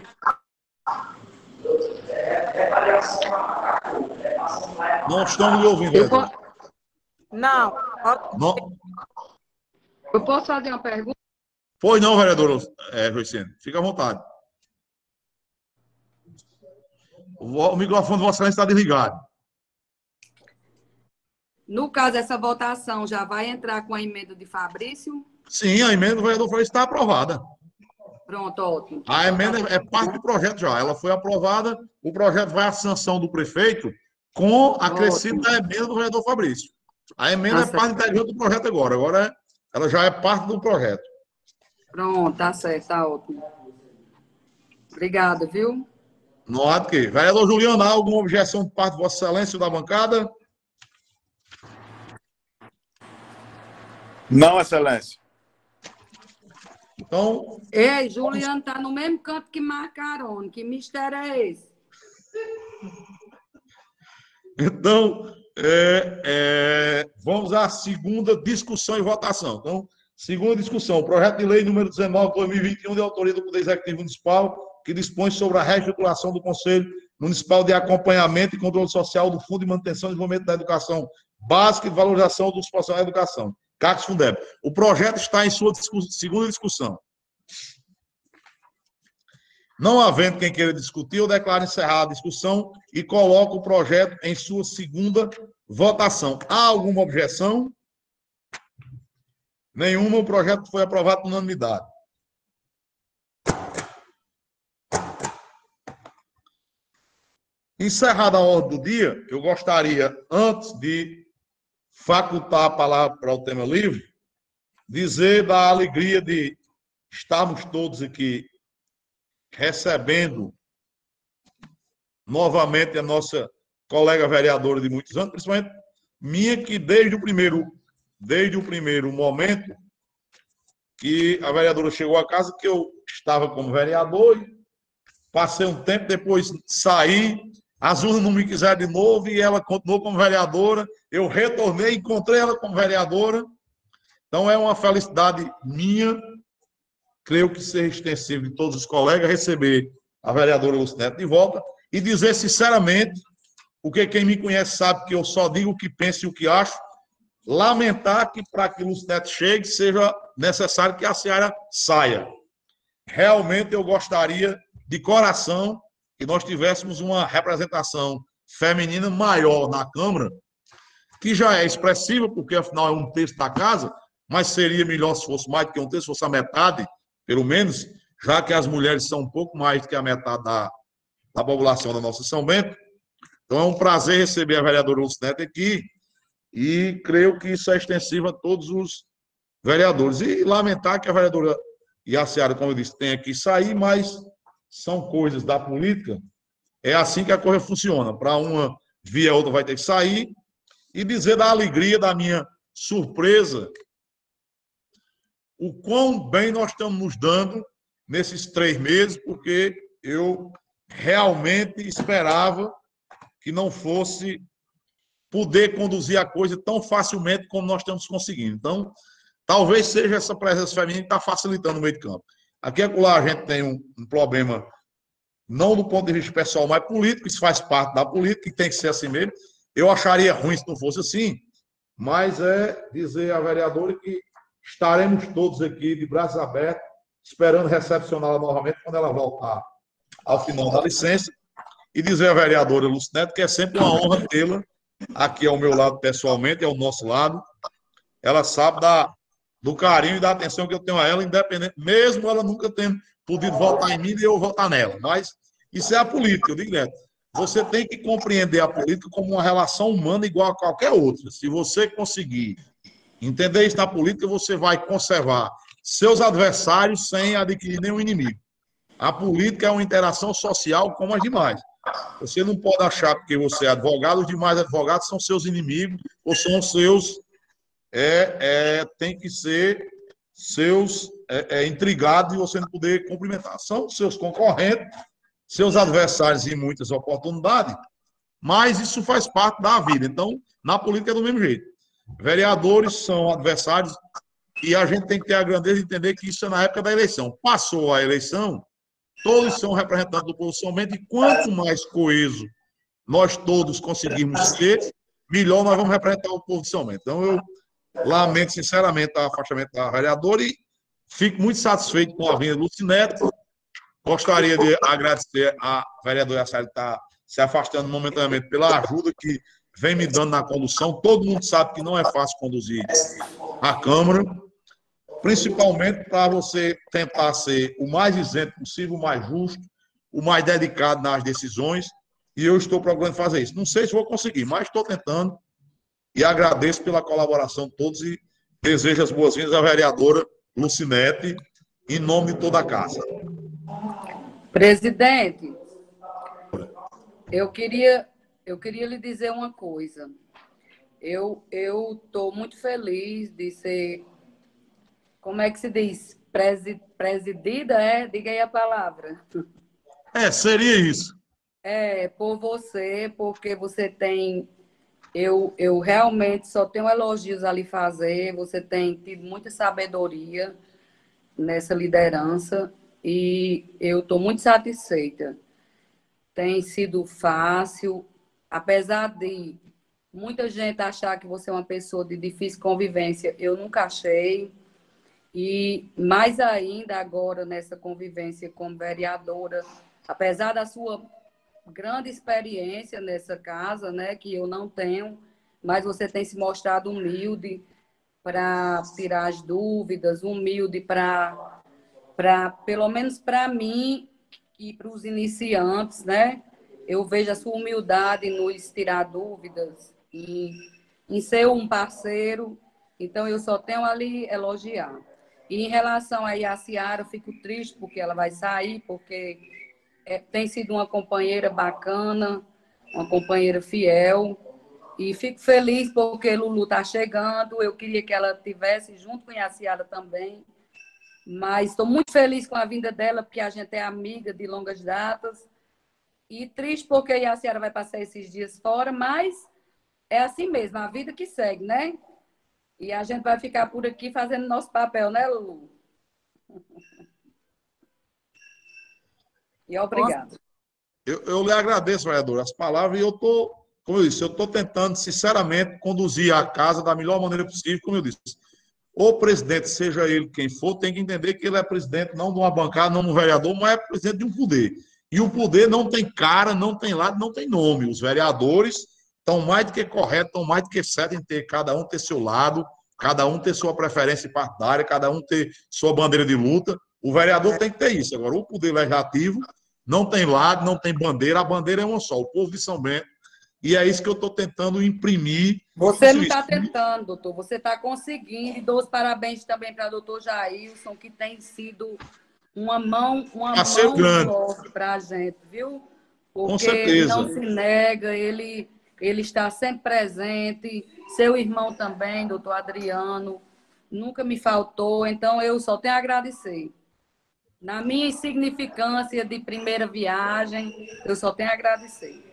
Não estamos lhe ouvindo. Eu Não. não. Eu posso fazer uma pergunta? Pois não, vereador é, Joicene. Fica à vontade. O microfone do Vossa está desligado. No caso, essa votação já vai entrar com a emenda de Fabrício? Sim, a emenda do vereador Fabrício está aprovada. Pronto, ótimo. A emenda é parte do projeto já. Ela foi aprovada, o projeto vai à sanção do prefeito com a crescida da emenda do vereador Fabrício. A emenda tá é parte integrante do projeto agora. Agora ela já é parte do projeto. Pronto, tá certo, tá ótimo. Obrigada, viu? Não há de quê. Vereador Juliano, há alguma objeção de parte de Vossa Excelência da bancada? Não, Excelência. Então. Ei, Juliano tá no mesmo canto que Marcarone. Que mistério é esse? Então, é, é, vamos à segunda discussão e votação. Então, segunda discussão, projeto de lei número 19 2021, de autoria do Poder Executivo Municipal, que dispõe sobre a reestruturação do Conselho Municipal de Acompanhamento e Controle Social do Fundo de Manutenção e Desenvolvimento da Educação Básica e Valorização dos Profissionais da Educação, CACS Fundeb. O projeto está em sua discuss segunda discussão. Não havendo quem queira discutir, eu declaro encerrada a discussão e coloco o projeto em sua segunda votação. Há alguma objeção? Nenhuma, o projeto foi aprovado por unanimidade. Encerrada a ordem do dia, eu gostaria, antes de facultar a palavra para o tema livre, dizer da alegria de estarmos todos aqui recebendo novamente a nossa colega vereadora de muitos anos, principalmente minha, que desde o primeiro, desde o primeiro momento que a vereadora chegou à casa, que eu estava como vereador, passei um tempo, depois saí, as urnas não me quiseram de novo e ela continuou como vereadora. Eu retornei, encontrei ela como vereadora. Então é uma felicidade minha, creio que seja extensivo de todos os colegas, receber a vereadora Lucinete de volta e dizer sinceramente, porque quem me conhece sabe que eu só digo o que penso e o que acho, lamentar que para que Lucinete chegue seja necessário que a Seara saia. Realmente eu gostaria de coração que nós tivéssemos uma representação feminina maior na Câmara, que já é expressiva, porque afinal é um terço da casa, mas seria melhor se fosse mais do que um terço, se fosse a metade, pelo menos, já que as mulheres são um pouco mais do que a metade da, da população da nossa São Bento. Então é um prazer receber a vereadora Lucinete aqui e creio que isso é extensivo a todos os vereadores. E lamentar que a vereadora e a Seara, como eu disse, tenha que sair, mas são coisas da política, é assim que a coisa funciona. Para uma via, a outra vai ter que sair. E dizer da alegria, da minha surpresa, o quão bem nós estamos nos dando nesses três meses, porque eu realmente esperava que não fosse poder conduzir a coisa tão facilmente como nós estamos conseguindo. Então, talvez seja essa presença feminina que está facilitando o meio de campo. Aqui e acolá a gente tem um, um, problema, não do ponto de vista pessoal, mas político, isso faz parte da política e tem que ser assim mesmo. Eu acharia ruim se não fosse assim, mas é dizer à vereadora que estaremos todos aqui de braços abertos, esperando recepcioná-la novamente quando ela voltar ao final da licença, e dizer à vereadora Lucineto que é sempre uma honra tê-la aqui ao meu lado pessoalmente, ao nosso lado. Ela sabe da do carinho e da atenção que eu tenho a ela, independente, mesmo ela nunca tendo podido votar em mim e eu votar nela. Mas isso é a política, eu digo direto. Você tem que compreender a política como uma relação humana igual a qualquer outra. Se você conseguir entender isso na política, você vai conservar seus adversários sem adquirir nenhum inimigo. A política é uma interação social como as demais. Você não pode achar porque você é advogado, os demais advogados são seus inimigos ou são seus é, é, tem que ser seus é, é, intrigados e você não poder cumprimentar. São seus concorrentes, seus adversários em muitas oportunidades, mas isso faz parte da vida. Então, na política é do mesmo jeito. Vereadores são adversários e a gente tem que ter a grandeza de entender que isso é na época da eleição. Passou a eleição, todos são representantes do povo somente, e quanto mais coeso nós todos conseguirmos ser, melhor nós vamos representar o povo de. Então, eu Lamento sinceramente o afastamento da vereadora e fico muito satisfeito com a vinda do Lucineto. Gostaria de agradecer a vereadora Assari que está se afastando momentaneamente pela ajuda que vem me dando na condução. Todo mundo sabe que não é fácil conduzir a Câmara, principalmente para você tentar ser o mais isento possível, o mais justo, o mais dedicado nas decisões. E eu estou procurando fazer isso. Não sei se vou conseguir, mas estou tentando e agradeço pela colaboração de todos e desejo as boas-vindas à vereadora Lucinete, em nome de toda a casa. Presidente, eu queria, eu queria lhe dizer uma coisa. Eu estou muito feliz de ser, como é que se diz? presidida, é? Diga aí a palavra. É, seria isso. É, por você, porque você tem eu, eu realmente só tenho elogios a lhe fazer. Você tem tido muita sabedoria nessa liderança e eu estou muito satisfeita. Tem sido fácil, apesar de muita gente achar que você é uma pessoa de difícil convivência, eu nunca achei. E mais ainda agora nessa convivência como vereadora, apesar da sua grande experiência nessa casa, né, que eu não tenho, mas você tem se mostrado humilde para tirar as dúvidas, humilde para, para pelo menos para mim e para os iniciantes, né? Eu vejo a sua humildade nos tirar dúvidas e em ser um parceiro. Então, eu só tenho ali elogiar. E em relação aí à Ciara, eu fico triste porque ela vai sair, porque é, tem sido uma companheira bacana, uma companheira fiel. E fico feliz porque Lulu está chegando. Eu queria que ela tivesse junto com a Ciara também. Mas estou muito feliz com a vinda dela, porque a gente é amiga de longas datas. E triste porque a Ciara vai passar esses dias fora, mas é assim mesmo, a vida que segue, né? E a gente vai ficar por aqui fazendo nosso papel, né, Lulu? E obrigado. Eu, eu lhe agradeço, vereador, as palavras, e eu estou como eu disse, eu estou tentando, sinceramente, conduzir a casa da melhor maneira possível, como eu disse. O presidente, seja ele quem for, tem que entender que ele é presidente não de uma bancada, não de um vereador, mas é presidente de um poder. E o poder não tem cara, não tem lado, não tem nome. Os vereadores estão mais do que corretos, estão mais do que certos em ter cada um ter seu lado, cada um ter sua preferência partidária, cada um ter sua bandeira de luta. O vereador tem que ter isso. Agora, o poder legislativo não tem lado, não tem bandeira, a bandeira é uma só. O povo de São Bento e é isso que eu estou tentando imprimir. Você não está tentando, doutor, você está conseguindo. E dou os parabéns também para o doutor Jailson, que tem sido uma mão, uma mão grande para a gente, viu? Porque Com certeza. ele não se nega, ele, ele está sempre presente. Seu irmão também, doutor Adriano, nunca me faltou. Então, eu só tenho a agradecer. Na minha insignificância de primeira viagem, eu só tenho a agradecer.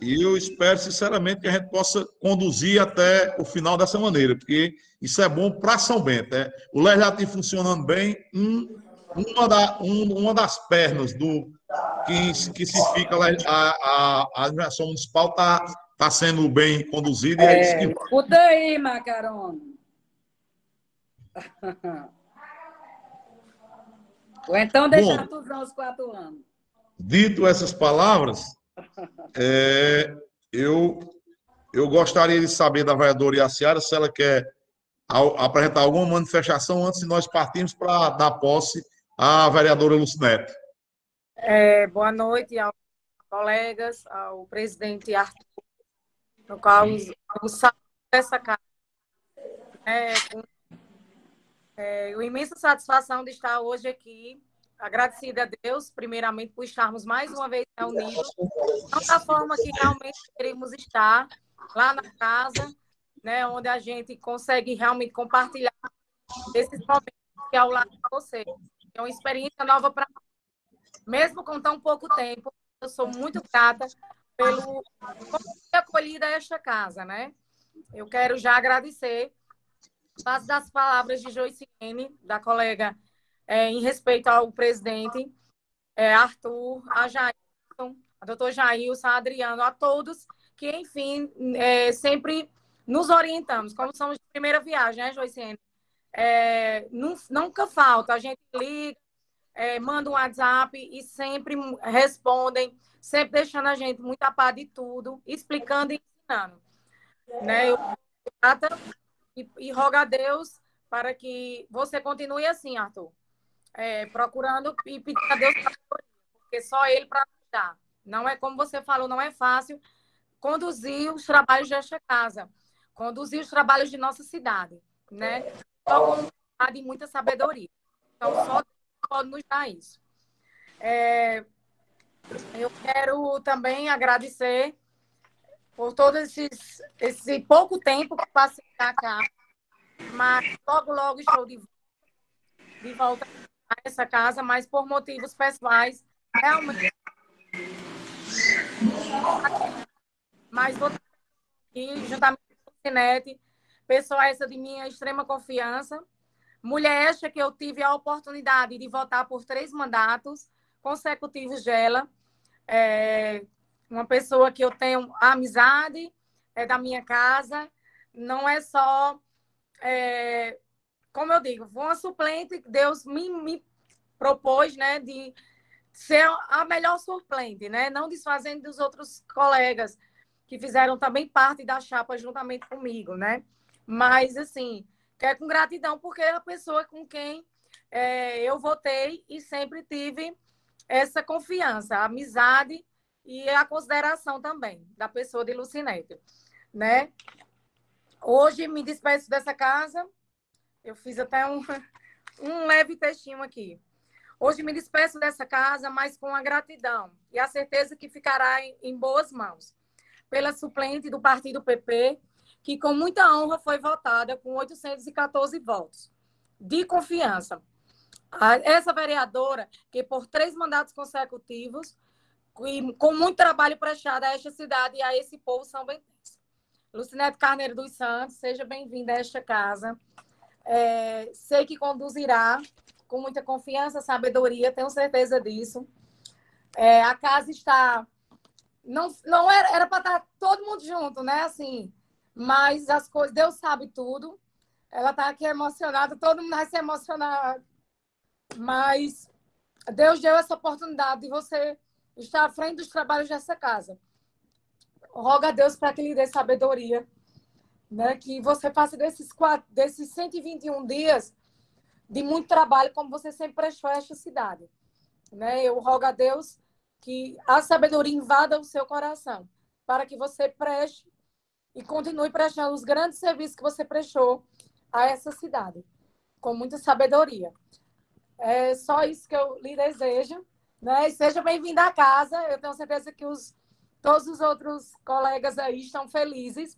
E eu espero, sinceramente, que a gente possa conduzir até o final dessa maneira, porque isso é bom para São Bento. Né? O legislativo funcionando bem, um, uma, da, um, uma das pernas do que, que se fica a, a, a administração municipal está tá sendo bem conduzida. É, é isso que... Escuta aí, Macarona. Ou então deixar tu usar os quatro anos. Dito essas palavras, é, eu, eu gostaria de saber da vereadora Iaciara se ela quer apresentar alguma manifestação antes de nós partirmos para dar posse à vereadora Lucinete. É, boa noite aos colegas, ao presidente Arthur, no qual o saio dessa casa é, com é, uma imensa satisfação de estar hoje aqui agradecida a Deus, primeiramente, por estarmos mais uma vez reunidos, não da forma que realmente queremos estar, lá na casa, né, onde a gente consegue realmente compartilhar esses momentos que é ao lado de você. É uma experiência nova para mesmo com tão pouco tempo. Eu sou muito grata pelo como foi acolhida esta casa, né? Eu quero já agradecer as das palavras de Joyce N, da colega é, em respeito ao presidente é, Arthur, a Jailson, a doutor Jailson, a Adriano, a todos que, enfim, é, sempre nos orientamos. Como somos de primeira viagem, né, Joiciene? É, nunca falta, a gente liga, é, manda um WhatsApp e sempre respondem, sempre deixando a gente muito a par de tudo, explicando e ensinando. Né? Eu, e, e rogo a Deus para que você continue assim, Arthur é, procurando e pedir a Deus porque só Ele para nos dar. Não é como você falou, não é fácil conduzir os trabalhos desta casa, conduzir os trabalhos de nossa cidade, né? Só com de muita sabedoria. Então, só Deus pode nos dar isso. É, eu quero também agradecer por todo esses, esse pouco tempo que passei cá, mas logo, logo estou de, de volta essa casa, mas por motivos pessoais, realmente. Mas vou aqui, juntamente com o Cinete, pessoa essa de minha extrema confiança, mulher esta que eu tive a oportunidade de votar por três mandatos consecutivos dela, é uma pessoa que eu tenho amizade, é da minha casa, não é só é, como eu digo, foi uma suplente que Deus me, me propôs, né, de ser a melhor suplente, né? Não desfazendo dos outros colegas que fizeram também parte da chapa juntamente comigo, né? Mas, assim, quer com gratidão, porque é a pessoa com quem é, eu votei e sempre tive essa confiança, amizade e a consideração também da pessoa de Lucinete, né? Hoje me despeço dessa casa. Eu fiz até um, um leve textinho aqui. Hoje me despeço dessa casa, mas com a gratidão e a certeza que ficará em, em boas mãos. Pela suplente do partido PP, que com muita honra foi votada com 814 votos. De confiança. Essa vereadora, que por três mandatos consecutivos, e com muito trabalho prestado a esta cidade e a esse povo são bentense. Lucinete Carneiro dos Santos, seja bem-vinda a esta casa. É, sei que conduzirá com muita confiança, sabedoria, tenho certeza disso. É, a casa está. Não, não era, era para estar todo mundo junto, né? Assim, mas as coisas, Deus sabe tudo. Ela está aqui emocionada, todo mundo vai se emocionar. Mas Deus deu essa oportunidade de você estar à frente dos trabalhos dessa casa. Roga a Deus para que lhe dê sabedoria, né? Que você faça desses, quatro, desses 121 dias de muito trabalho, como você sempre prestou a esta cidade. Né? Eu rogo a Deus que a sabedoria invada o seu coração, para que você preste e continue prestando os grandes serviços que você prestou a essa cidade, com muita sabedoria. É só isso que eu lhe desejo. Né? E seja bem-vindo à casa. Eu tenho certeza que os, todos os outros colegas aí estão felizes,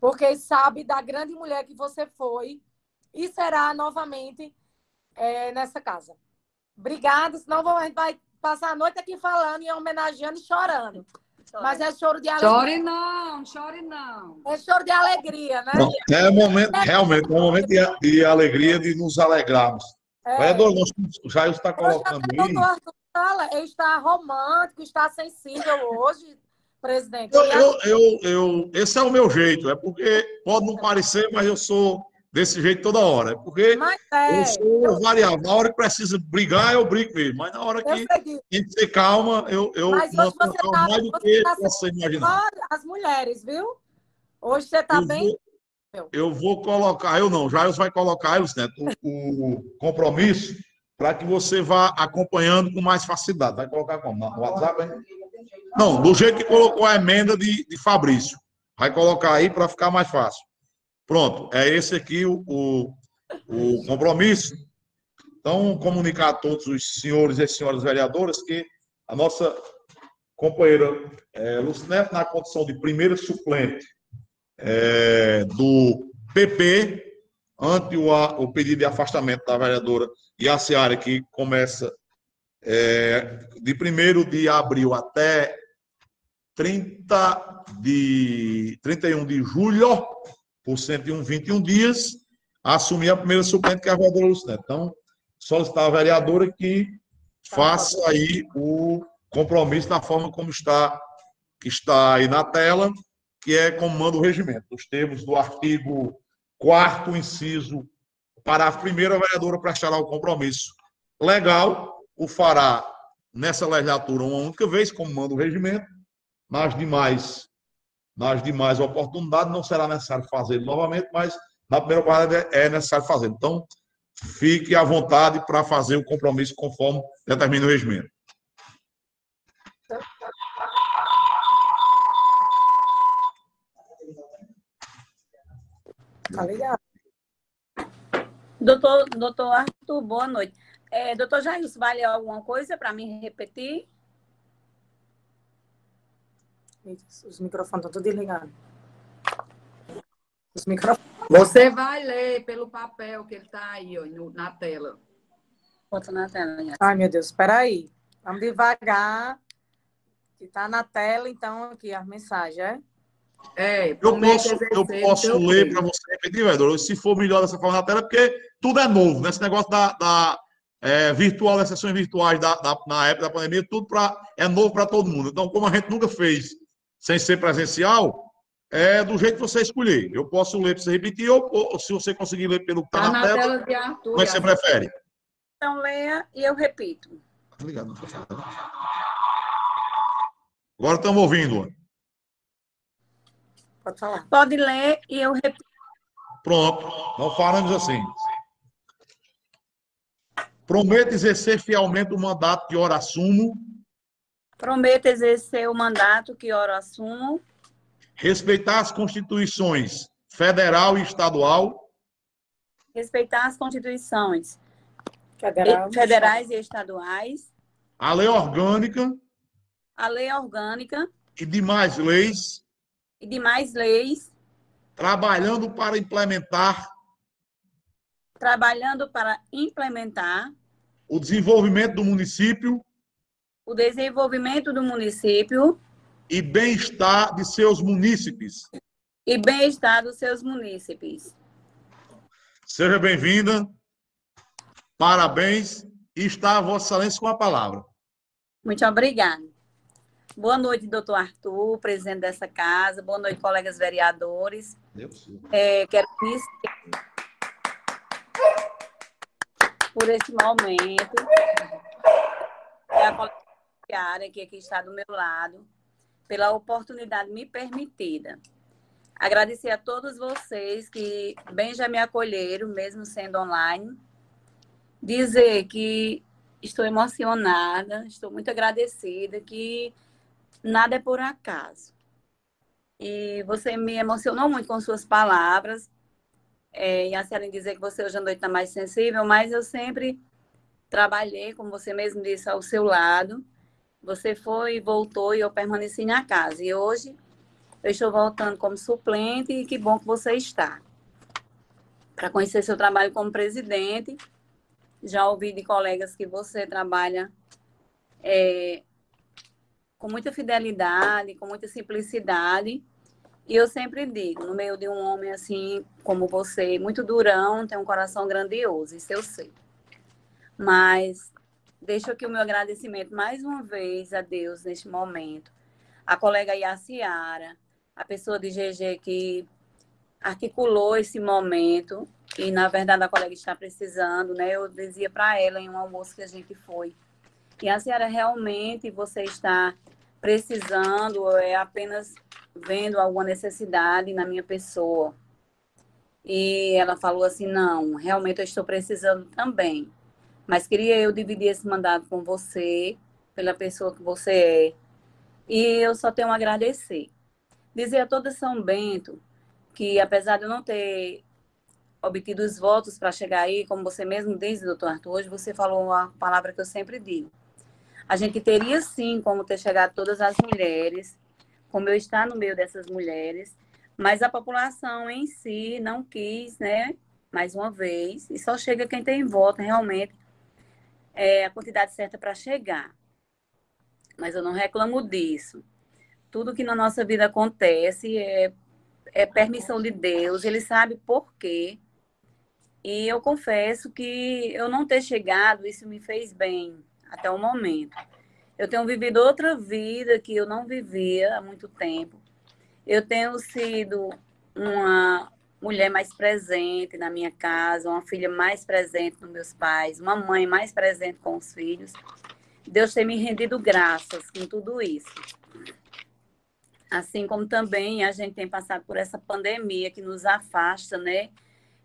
porque sabe da grande mulher que você foi e será novamente é, nessa casa. Obrigada, senão a gente vai passar a noite aqui falando e homenageando e chorando. Chore. Mas é choro de alegria. Chore não, chore não. É choro de alegria, né? É um momento, realmente, é um momento de, de alegria de nos alegrarmos. É. Vereador, o Jair está colocando aí. Fala, ele está romântico, está sensível hoje, presidente. Eu, eu, eu, eu, esse é o meu jeito, é porque pode não parecer, mas eu sou desse jeito toda hora. Porque é, eu sou eu... variável. Na hora que precisa brigar, eu brigo mesmo. Mas na hora que tem que ser calma, eu, eu mas hoje você tá, mais do que tá você imaginar. As mulheres, viu? Hoje você está bem. Vou, eu vou colocar, eu não, Jair vai colocar, Elos Neto, o, o compromisso para que você vá acompanhando com mais facilidade. Vai colocar como? No WhatsApp? Hein? Não, do jeito que colocou a emenda de, de Fabrício. Vai colocar aí para ficar mais fácil. Pronto, é esse aqui o, o, o compromisso. Então, comunicar a todos os senhores e senhoras vereadoras que a nossa companheira é, Lucinete, na condição de primeira suplente é, do PP, ante o, o, pedido de afastamento da vereadora Yaciara, que começa é, de 1 de abril até 30 de, 31 de julho, por 101, 21 dias, assumir a primeira suplente, que é a vereadora Lucinete. Então, solicitar a vereadora que faça aí o compromisso da forma como está, está aí na tela, que é como manda o regimento, os termos do artigo 4 inciso, parágrafo primeiro, a vereadora prestará o compromisso legal, o fará nessa legislatura uma única vez, como manda o regimento, nas demais nas demais oportunidades não será necessário fazer novamente, mas na primeira oportunidade é necessário fazer. Então, fique à vontade para fazer o compromisso conforme determina o regimento. Tá legal. Doutor, doutor Arthur, boa noite. É, doutor Jair, vale alguma coisa para mim repetir? Os microfones estão tudo desligados. Os microfones. Você vai ler pelo papel que ele está aí, ó, no, na tela. Bota na tela. Né? Ai, meu Deus, espera aí. Vamos devagar. Que está na tela, então, aqui as mensagens, é? É, eu posso, eu posso ler para você repetir, vereador, se for melhor dessa forma na tela, porque tudo é novo, né? Esse negócio da, da é, virtual, das sessões virtuais da, da, na época da pandemia, tudo pra, é novo para todo mundo. Então, como a gente nunca fez sem ser presencial, É do jeito que você escolher. Eu posso ler para você repetir, ou, ou se você conseguir ler pelo que está Tá na, na tela, tela de Arthur. como é que você prefere? Então, leia e eu repito. Tá ligado. Agora estamos ouvindo. Pode falar. Pode ler e eu repito. Pronto, nós falamos assim. Prometo exercer fielmente o mandato que ora assumo, Prometo exercer o mandato que ora assumo, respeitar as constituições federal e estadual, respeitar as constituições Federal. federais e estaduais, a lei orgânica a lei orgânica e demais leis, e demais leis, trabalhando para implementar trabalhando para implementar o desenvolvimento do município o desenvolvimento do município e bem-estar de seus munícipes. e bem-estar dos seus munícipes. Seja bem-vinda. Parabéns. E está a Vossa Excelência com a palavra. Muito obrigada. Boa noite, doutor Arthur, presidente dessa casa. Boa noite, colegas vereadores. É, quero iniciar por esse momento. É a colega que aqui está do meu lado, pela oportunidade me permitida. Agradecer a todos vocês que bem já me acolheram, mesmo sendo online. Dizer que estou emocionada, estou muito agradecida, que nada é por acaso. E você me emocionou muito com suas palavras. É, e a em dizer que você hoje à noite está mais sensível, mas eu sempre trabalhei, como você mesmo disse, ao seu lado. Você foi voltou e eu permaneci na casa. E hoje eu estou voltando como suplente e que bom que você está. Para conhecer seu trabalho como presidente, já ouvi de colegas que você trabalha é, com muita fidelidade, com muita simplicidade. E eu sempre digo, no meio de um homem assim como você, muito durão, tem um coração grandioso, isso eu sei. Mas deixo aqui o meu agradecimento mais uma vez a Deus neste momento. A colega Yaciara, a pessoa de GG que articulou esse momento e na verdade a colega está precisando, né? Eu dizia para ela em um almoço que a gente foi. E a senhora realmente você está precisando ou é apenas vendo alguma necessidade na minha pessoa? E ela falou assim: "Não, realmente eu estou precisando também. Mas queria eu dividir esse mandato com você, pela pessoa que você é. E eu só tenho a agradecer. Dizer a toda São Bento que, apesar de eu não ter obtido os votos para chegar aí, como você mesmo diz, doutor Arthur, hoje você falou uma palavra que eu sempre digo. A gente teria sim como ter chegado todas as mulheres, como eu estar no meio dessas mulheres, mas a população em si não quis, né? Mais uma vez, e só chega quem tem voto realmente é a quantidade certa para chegar. Mas eu não reclamo disso. Tudo que na nossa vida acontece é, é permissão de Deus, ele sabe por quê. E eu confesso que eu não ter chegado, isso me fez bem até o momento. Eu tenho vivido outra vida que eu não vivia há muito tempo. Eu tenho sido uma mulher mais presente na minha casa, uma filha mais presente nos meus pais, uma mãe mais presente com os filhos. Deus tem me rendido graças com tudo isso. Assim como também a gente tem passado por essa pandemia que nos afasta, né?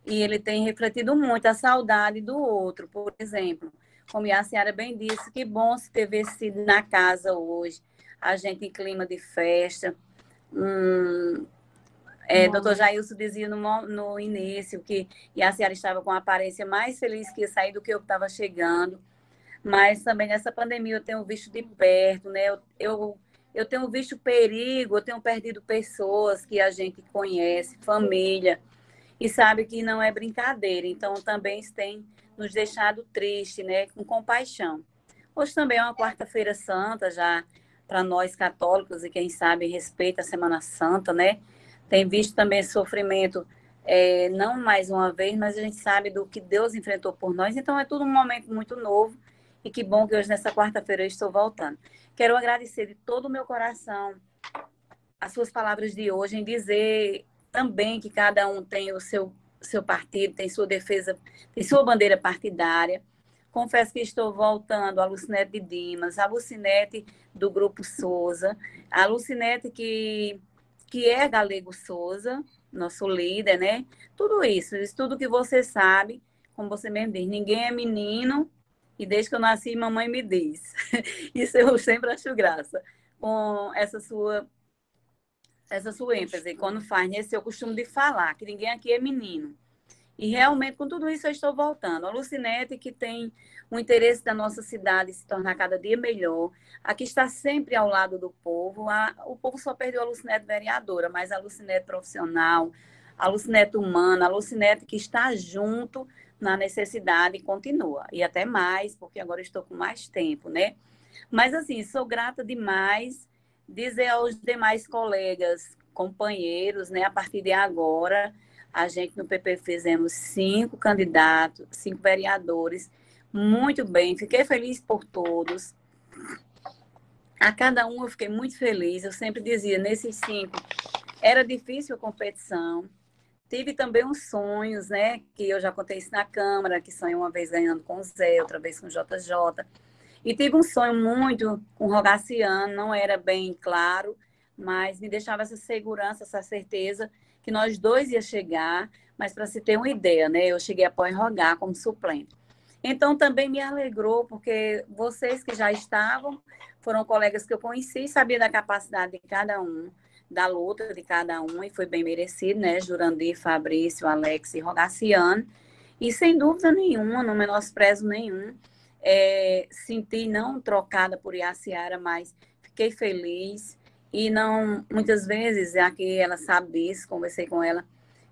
E ele tem refletido muito a saudade do outro. Por exemplo, como a senhora bem disse, que bom se ter sido na casa hoje, a gente em clima de festa. Hum, é, doutor Jailson dizia no, no início que a senhora estava com a aparência mais feliz que ia sair do que eu estava chegando. Mas também nessa pandemia eu tenho visto de perto, né? Eu, eu, eu tenho visto perigo, eu tenho perdido pessoas que a gente conhece, família, e sabe que não é brincadeira. Então também tem nos deixado triste, né? Com compaixão. Hoje também é uma quarta-feira santa, já para nós católicos e quem sabe respeita a Semana Santa, né? Tem visto também sofrimento, é, não mais uma vez, mas a gente sabe do que Deus enfrentou por nós. Então é tudo um momento muito novo e que bom que hoje, nessa quarta-feira, eu estou voltando. Quero agradecer de todo o meu coração as suas palavras de hoje em dizer também que cada um tem o seu, seu partido, tem sua defesa, tem sua bandeira partidária. Confesso que estou voltando a Lucinete de Dimas, a Lucinete do Grupo Souza, a Lucinete que, que é Galego Souza, nosso líder, né? Tudo isso, isso tudo que você sabe, como você mesmo diz, ninguém é menino, e desde que eu nasci, mamãe me diz. Isso eu sempre acho graça. Com essa sua essa sua ênfase, quando faz nesse seu costume de falar, que ninguém aqui é menino. E realmente, com tudo isso, eu estou voltando. A Lucinete, que tem o interesse da nossa cidade se tornar cada dia melhor, aqui está sempre ao lado do povo. A, o povo só perdeu a Lucinete vereadora, mas a Lucinete profissional, a Lucinete humana, a Lucinete que está junto na necessidade continua. E até mais, porque agora estou com mais tempo, né? Mas, assim, sou grata demais dizer aos demais colegas, companheiros, né? A partir de agora, a gente no PP fizemos cinco candidatos, cinco vereadores. Muito bem, fiquei feliz por todos. A cada um eu fiquei muito feliz. Eu sempre dizia, nesses cinco, era difícil a competição, Tive também uns sonhos, né? Que eu já contei isso na Câmara, que sonhei uma vez ganhando com o Zé, outra vez com o JJ. E tive um sonho muito com Rogaciano, não era bem claro, mas me deixava essa segurança, essa certeza que nós dois ia chegar, mas para se ter uma ideia, né? Eu cheguei a pôr rogar como suplente. Então também me alegrou, porque vocês que já estavam, foram colegas que eu conheci, sabia da capacidade de cada um da luta de cada um e foi bem merecido, né? Jurandir, Fabrício, Alex e Rogaciano. E sem dúvida nenhuma, não menosprezo nenhum, é, senti não trocada por Iaciara, mas fiquei feliz. E não, muitas vezes, aqui ela sabe disso, conversei com ela,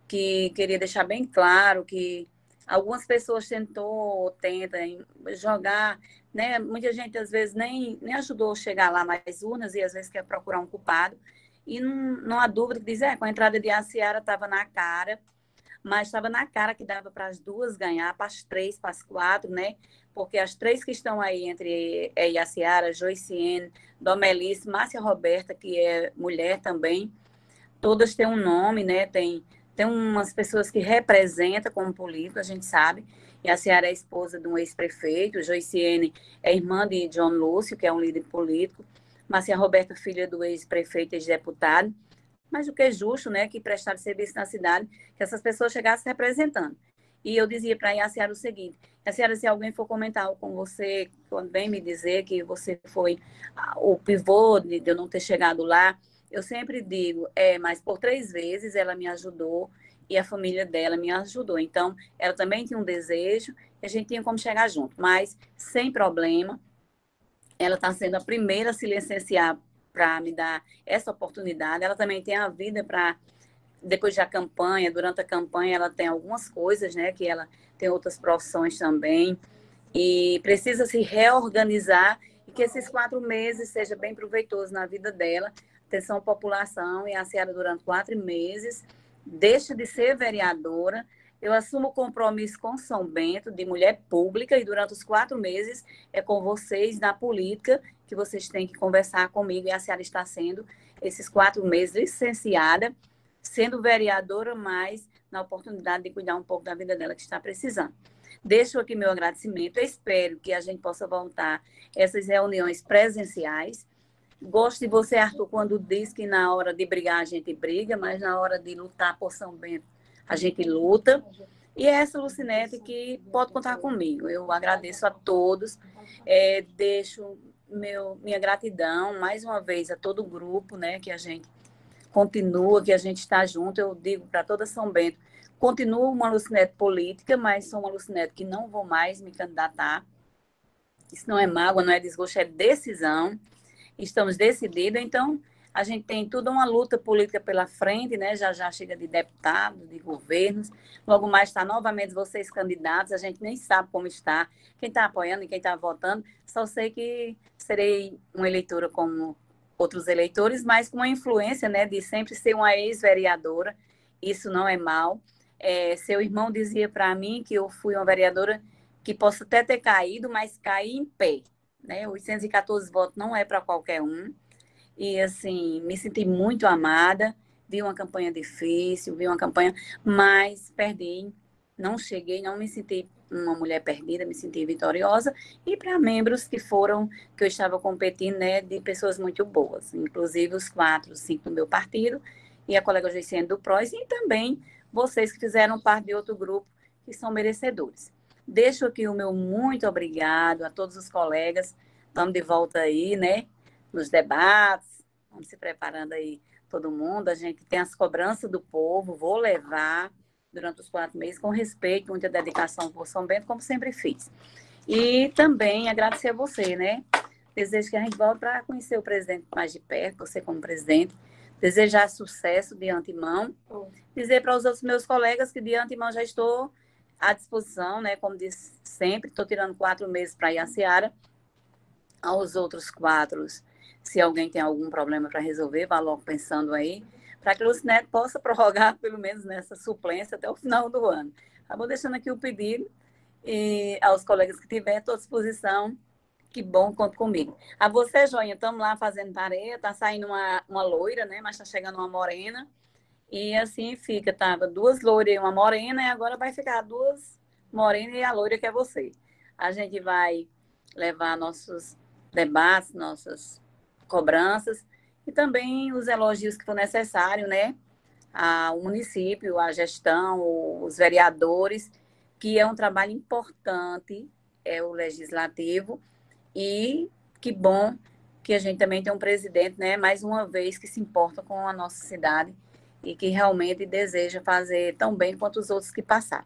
que queria deixar bem claro que algumas pessoas tentou, tentam jogar, né? Muita gente às vezes nem, nem ajudou a chegar lá nas urnas e às vezes quer procurar um culpado. E não, não há dúvida que diz, é, com a entrada de Aciara estava na cara, mas estava na cara que dava para as duas ganhar, para as três, para as quatro, né? Porque as três que estão aí entre é, Yaciara, Joiciene, Domelice, Márcia Roberta, que é mulher também, todas têm um nome, né? Tem, tem umas pessoas que representam como político, a gente sabe. E a Ciara é esposa de um ex-prefeito, Joiciene é irmã de John Lúcio, que é um líder político. Márcia Roberta, filha do ex-prefeito e ex-deputado, mas o que é justo, né, que prestaram serviço na cidade, que essas pessoas chegassem representando. E eu dizia para a Yaciara o seguinte, Yaciara, se alguém for comentar com você, vem me dizer que você foi o pivô de eu não ter chegado lá, eu sempre digo, é, mas por três vezes ela me ajudou e a família dela me ajudou. Então, ela também tinha um desejo e a gente tinha como chegar junto, mas sem problema, ela está sendo a primeira a se licenciar para me dar essa oportunidade. Ela também tem a vida para depois da campanha, durante a campanha, ela tem algumas coisas, né? Que ela tem outras profissões também e precisa se reorganizar e que esses quatro meses seja bem proveitoso na vida dela. Atenção população e a Seara durante quatro meses deixa de ser vereadora eu assumo o compromisso com São Bento de mulher pública e durante os quatro meses é com vocês na política que vocês têm que conversar comigo e a senhora está sendo esses quatro meses licenciada, sendo vereadora, mas na oportunidade de cuidar um pouco da vida dela que está precisando. Deixo aqui meu agradecimento. Eu espero que a gente possa voltar essas reuniões presenciais. Gosto de você, Arthur, quando diz que na hora de brigar a gente briga, mas na hora de lutar por São Bento a gente luta. E é essa Lucinete que pode contar comigo. Eu agradeço a todos, é, deixo meu, minha gratidão mais uma vez a todo o grupo, né, que a gente continua, que a gente está junto. Eu digo para toda São Bento, continuo uma Lucinete política, mas sou uma Lucinete que não vou mais me candidatar. Isso não é mágoa, não é desgosto, é decisão. Estamos decididos, então a gente tem toda uma luta política pela frente, né? Já já chega de deputado, de governos. Logo mais está novamente vocês candidatos. A gente nem sabe como está, quem está apoiando e quem está votando. Só sei que serei uma eleitora como outros eleitores, mas com uma influência, né? De sempre ser uma ex-vereadora. Isso não é mal. É, seu irmão dizia para mim que eu fui uma vereadora que posso até ter caído, mas caí em pé. Né? 814 votos não é para qualquer um. E assim, me senti muito amada. Vi uma campanha difícil, vi uma campanha, mas perdi. Não cheguei, não me senti uma mulher perdida, me senti vitoriosa. E para membros que foram, que eu estava competindo, né, de pessoas muito boas, inclusive os quatro, cinco do meu partido, e a colega Joiciane do PROS, e também vocês que fizeram parte de outro grupo, que são merecedores. Deixo aqui o meu muito obrigado a todos os colegas. Estamos de volta aí, né? Nos debates, vamos se preparando aí todo mundo. A gente tem as cobranças do povo, vou levar durante os quatro meses com respeito, muita dedicação por São Bento, como sempre fiz. E também agradecer a você, né? Desejo que a gente volte para conhecer o presidente mais de perto, você como presidente. Desejar sucesso de antemão. Dizer para os outros meus colegas que de antemão já estou à disposição, né? Como disse sempre, estou tirando quatro meses para ir à Seara. Aos outros quatro, se alguém tem algum problema para resolver, vá logo pensando aí, para que o Lucineto possa prorrogar, pelo menos nessa suplência, até o final do ano. Acabou deixando aqui o pedido e aos colegas que tiverem, estou à disposição. Que bom, conta comigo. A você, Joinha, estamos lá fazendo tarefa, tá saindo uma, uma loira, né? Mas está chegando uma morena. E assim fica, tava duas loiras e uma morena, e agora vai ficar duas morenas e a loira que é você. A gente vai levar nossos debates, nossas cobranças e também os elogios que for necessário, né? Ao município, à gestão, os vereadores, que é um trabalho importante, é o legislativo, e que bom que a gente também tem um presidente, né? Mais uma vez, que se importa com a nossa cidade e que realmente deseja fazer tão bem quanto os outros que passaram.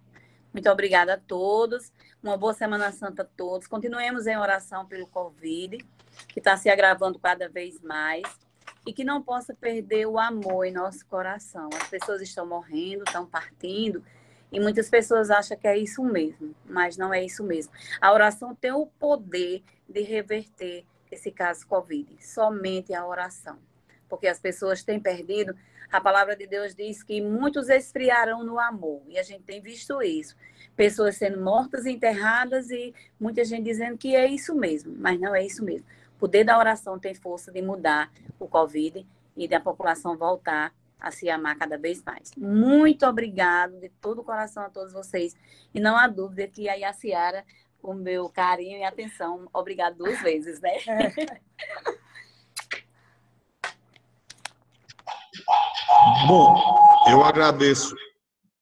Muito obrigada a todos. Uma boa Semana Santa a todos. Continuemos em oração pelo Covid, que está se agravando cada vez mais. E que não possa perder o amor em nosso coração. As pessoas estão morrendo, estão partindo. E muitas pessoas acham que é isso mesmo, mas não é isso mesmo. A oração tem o poder de reverter esse caso Covid. Somente a oração. Porque as pessoas têm perdido a palavra de Deus diz que muitos esfriarão no amor, e a gente tem visto isso. Pessoas sendo mortas, enterradas, e muita gente dizendo que é isso mesmo, mas não é isso mesmo. O poder da oração tem força de mudar o Covid e da população voltar a se amar cada vez mais. Muito obrigado de todo o coração a todos vocês. E não há dúvida que a Ciara, o meu carinho e atenção, obrigado duas vezes, né? É. Bom, eu agradeço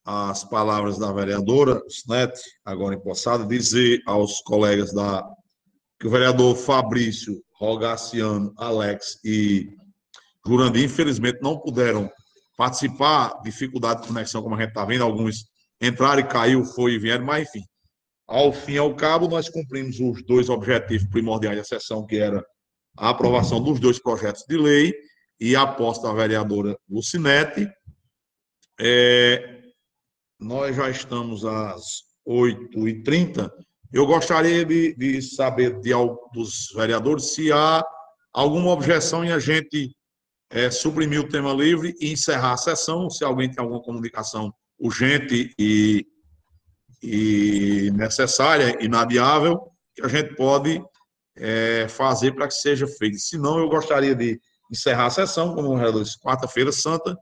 as palavras da vereadora Snete, agora empossada, dizer aos colegas da que o vereador Fabrício, Rogaciano, Alex e Jurandir, infelizmente, não puderam participar, dificuldade de conexão, como a gente está vendo, alguns entraram e caiu, foi e vieram, mas enfim, ao fim e ao cabo, nós cumprimos os dois objetivos primordiais da sessão, que era a aprovação dos dois projetos de lei e a posse da vereadora Lucinete. É, nós já estamos às 8h30. Eu gostaria de, de saber de, dos vereadores se há alguma objeção em a gente é, suprimir o tema livre e encerrar a sessão, se alguém tem alguma comunicação urgente e, e necessária, inadiável, que a gente pode é, fazer para que seja feito. Se não, eu gostaria de encerrar a sessão, como vereadores, quarta-feira santa,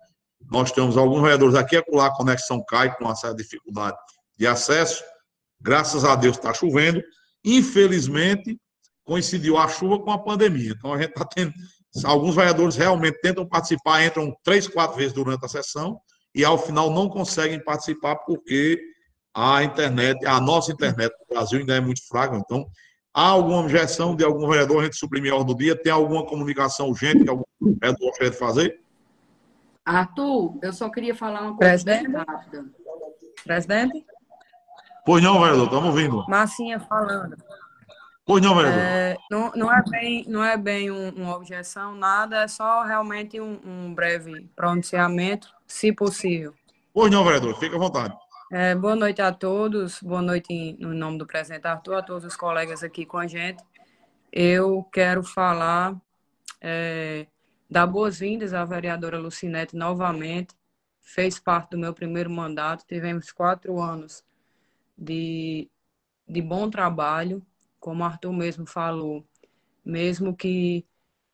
nós temos alguns vereadores aqui, acolá, a conexão cai com uma certa dificuldade de acesso, graças a Deus está chovendo, infelizmente, coincidiu a chuva com a pandemia, então a gente está tendo, alguns vereadores realmente tentam participar, entram três, quatro vezes durante a sessão, e ao final não conseguem participar porque a internet, a nossa internet no Brasil ainda é muito fraca, então Há alguma objeção de algum vereador a gente suprimir a ordem do dia? Tem alguma comunicação urgente que algum vereador gostaria de fazer? Arthur, eu só queria falar uma coisa Presidente? rápida. Presidente? Pois não, vereador, estamos ouvindo. Massinha falando. Pois não, vereador. É, não, não é bem, não é bem um, uma objeção, nada, é só realmente um, um breve pronunciamento, se possível. Pois não, vereador, fique à vontade. É, boa noite a todos, boa noite em, no nome do presidente Arthur, a todos os colegas aqui com a gente. Eu quero falar, é, dar boas-vindas à vereadora Lucinete novamente, fez parte do meu primeiro mandato, tivemos quatro anos de, de bom trabalho, como Arthur mesmo falou, mesmo que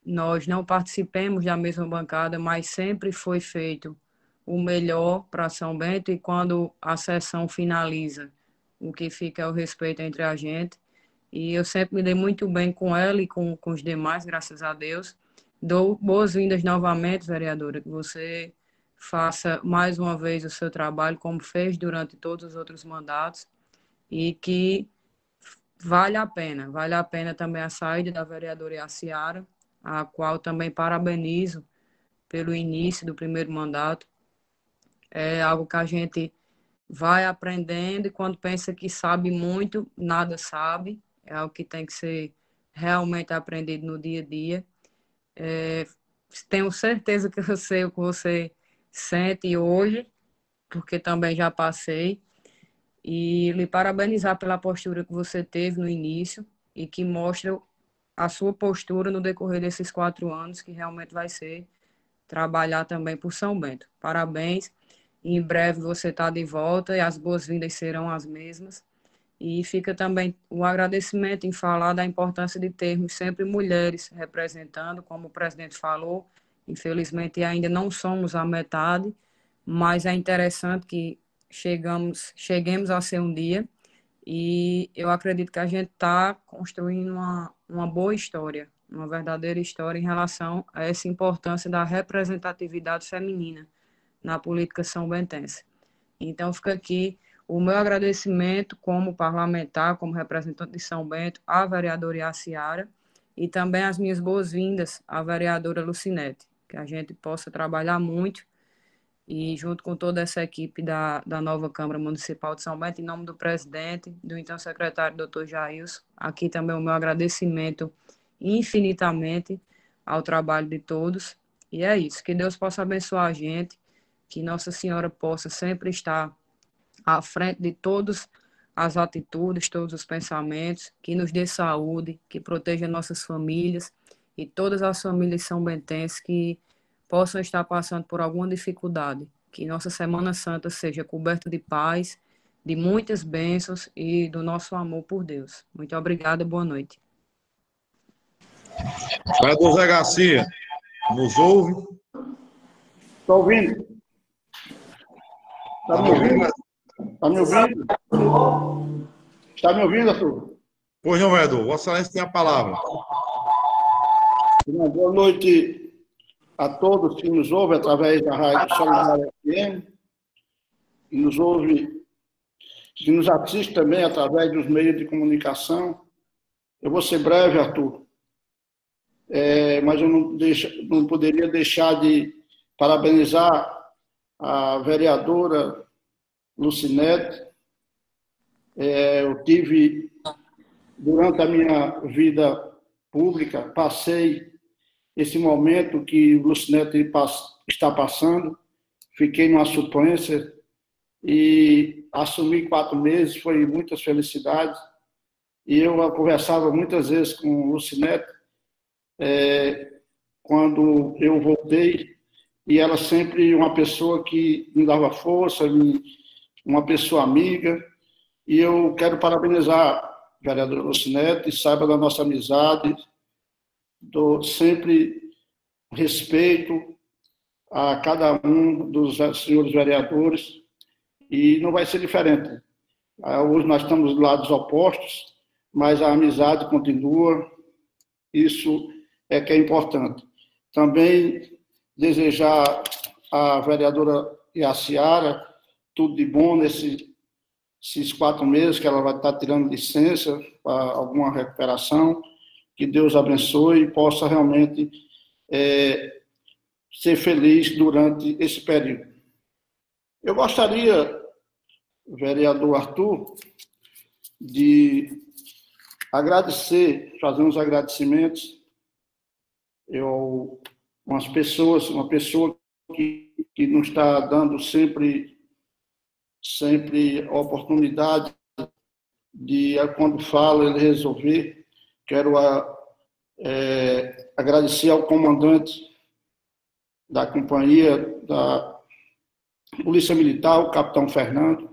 nós não participemos da mesma bancada, mas sempre foi feito o melhor para São Bento e quando a sessão finaliza, o que fica é o respeito entre a gente. E eu sempre me dei muito bem com ela e com, com os demais, graças a Deus. Dou boas-vindas novamente, vereadora, que você faça mais uma vez o seu trabalho, como fez durante todos os outros mandatos, e que vale a pena, vale a pena também a saída da vereadora Yaciara, a qual também parabenizo pelo início do primeiro mandato. É algo que a gente vai aprendendo e quando pensa que sabe muito, nada sabe. É algo que tem que ser realmente aprendido no dia a dia. É, tenho certeza que eu sei o que você sente hoje, porque também já passei. E lhe parabenizar pela postura que você teve no início e que mostra a sua postura no decorrer desses quatro anos, que realmente vai ser trabalhar também por São Bento. Parabéns. Em breve você está de volta e as boas-vindas serão as mesmas. E fica também o agradecimento em falar da importância de termos sempre mulheres representando, como o presidente falou. Infelizmente ainda não somos a metade, mas é interessante que chegamos, cheguemos a ser um dia. E eu acredito que a gente está construindo uma, uma boa história, uma verdadeira história em relação a essa importância da representatividade feminina na política são bentense. Então fica aqui o meu agradecimento como parlamentar, como representante de São Bento, à vereadora Iaciara e também as minhas boas-vindas à vereadora Lucinete, que a gente possa trabalhar muito e junto com toda essa equipe da, da nova Câmara Municipal de São Bento, em nome do presidente, do então secretário doutor Jailson, aqui também o meu agradecimento infinitamente ao trabalho de todos. E é isso, que Deus possa abençoar a gente, que Nossa Senhora possa sempre estar à frente de todas as atitudes, todos os pensamentos, que nos dê saúde, que proteja nossas famílias e todas as famílias são bentenses que possam estar passando por alguma dificuldade. Que nossa Semana Santa seja coberta de paz, de muitas bênçãos e do nosso amor por Deus. Muito obrigada, boa noite. Vereador Zé Garcia, nos ouve? Está ouvindo? Está me ouvindo? Está me ouvindo? Está me ouvindo, Arthur? Pois não, vereador. Vossa Excelência tem a palavra. Boa noite a todos que nos ouvem através da Rádio Solidária FM, que nos ouve, que nos assiste também através dos meios de comunicação. Eu vou ser breve, Arthur, é, mas eu não, deixo, não poderia deixar de parabenizar a vereadora Lucinete. É, eu tive, durante a minha vida pública, passei esse momento que o Lucinete está passando, fiquei numa suplência e assumi quatro meses, foi muitas felicidades. E eu conversava muitas vezes com o Lucinete, é, quando eu voltei, e ela sempre uma pessoa que me dava força, me, uma pessoa amiga, e eu quero parabenizar a vereadora Lucinete, saiba da nossa amizade, do sempre respeito a cada um dos senhores vereadores, e não vai ser diferente. Ah, hoje nós estamos do lados opostos, mas a amizade continua, isso é que é importante. Também desejar à vereadora Iaciara tudo de bom nesses quatro meses que ela vai estar tirando licença para alguma recuperação. Que Deus abençoe e possa realmente é, ser feliz durante esse período. Eu gostaria, vereador Arthur, de agradecer, fazer uns agradecimentos. Eu, umas pessoas, uma pessoa que, que nos está dando sempre sempre a oportunidade de, quando fala, ele resolver. Quero a, é, agradecer ao comandante da companhia da Polícia Militar, o capitão Fernando,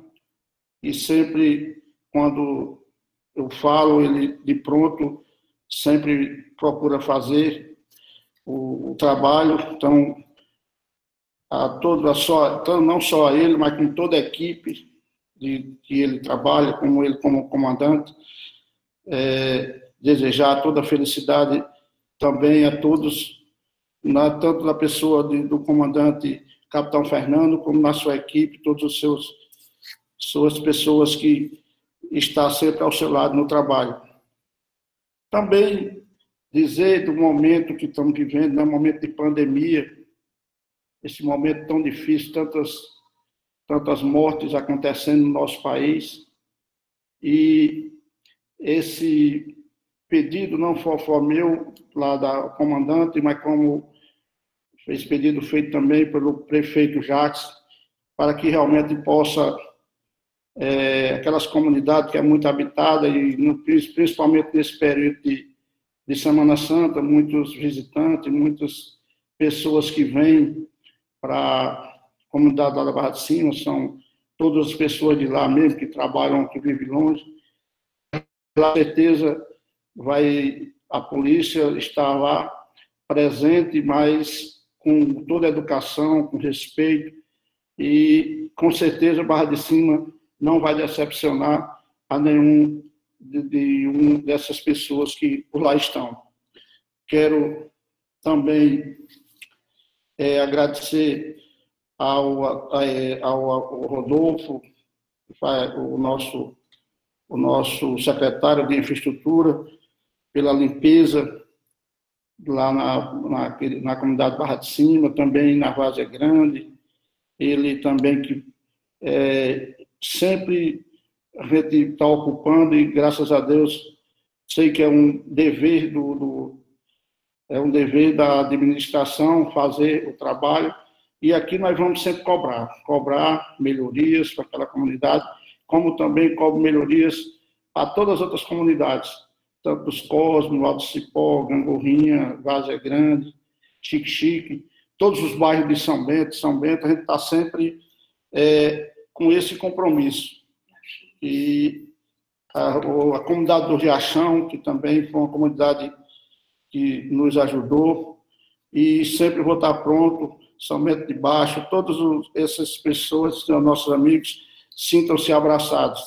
e sempre, quando eu falo, ele de pronto sempre procura fazer. o, o trabalho. Então, a toda só, então, não só a ele, mas com toda a equipe de que ele trabalha, como ele como comandante, é, desejar toda a felicidade também a todos, na, tanto na pessoa de, do comandante Capitão Fernando, como na sua equipe, todos os seus suas pessoas que está sempre ao seu lado no trabalho. Também dizer do momento que estamos vivendo, né, momento de pandemia, esse momento tão difícil, tantas, tantas mortes acontecendo no nosso país, e esse pedido não foi, foi meu, lá da comandante, mas como esse pedido feito também pelo prefeito Jacques, para que realmente possa é, aquelas comunidades que é muito habitada e no, principalmente nesse período de, de Semana Santa, muitos visitantes, muitas pessoas que vêm para a comunidade da Barra de Cima, são todas as pessoas de lá mesmo que trabalham, que vivem longe. Com certeza vai a polícia estar lá presente, mas com toda a educação, com respeito e com certeza Barra de Cima não vai decepcionar a nenhum de, de um dessas pessoas que por lá estão. Quero também é, agradecer ao, ao, ao Rodolfo, o nosso, o nosso secretário de infraestrutura, pela limpeza lá na, na, na comunidade Barra de Cima, também na Vazia Grande, ele também que é, sempre a gente está ocupando e graças a Deus sei que é um dever do, do, é um dever da administração fazer o trabalho. E aqui nós vamos sempre cobrar cobrar melhorias para aquela comunidade como também cobro melhorias para todas as outras comunidades os Cosmos, Alto Cipó, Gangorrinha, Vazia Grande, Chique Chique, todos os bairros de São Bento, São Bento, a gente está sempre é, com esse compromisso. E a, a comunidade do Riachão, que também foi uma comunidade que nos ajudou, e sempre vou estar pronto, somente de baixo, todas essas pessoas, nossos amigos, sintam-se abraçados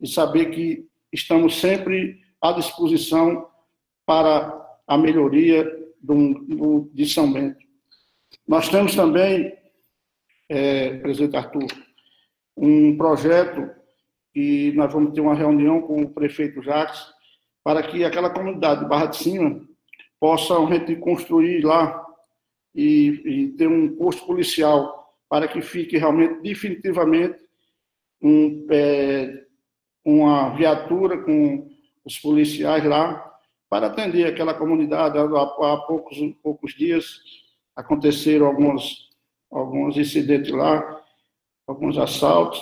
e saber que estamos sempre à disposição para a melhoria do, do, de São Bento. Nós temos também, é, presidente Arthur, um projeto e nós vamos ter uma reunião com o prefeito Jacques para que aquela comunidade de Barra de Cima possa a gente construir lá e, e ter um posto policial para que fique realmente definitivamente um, é, uma viatura com os policiais lá para atender aquela comunidade. Há, há poucos, poucos dias aconteceram alguns, alguns incidentes lá alguns assaltos,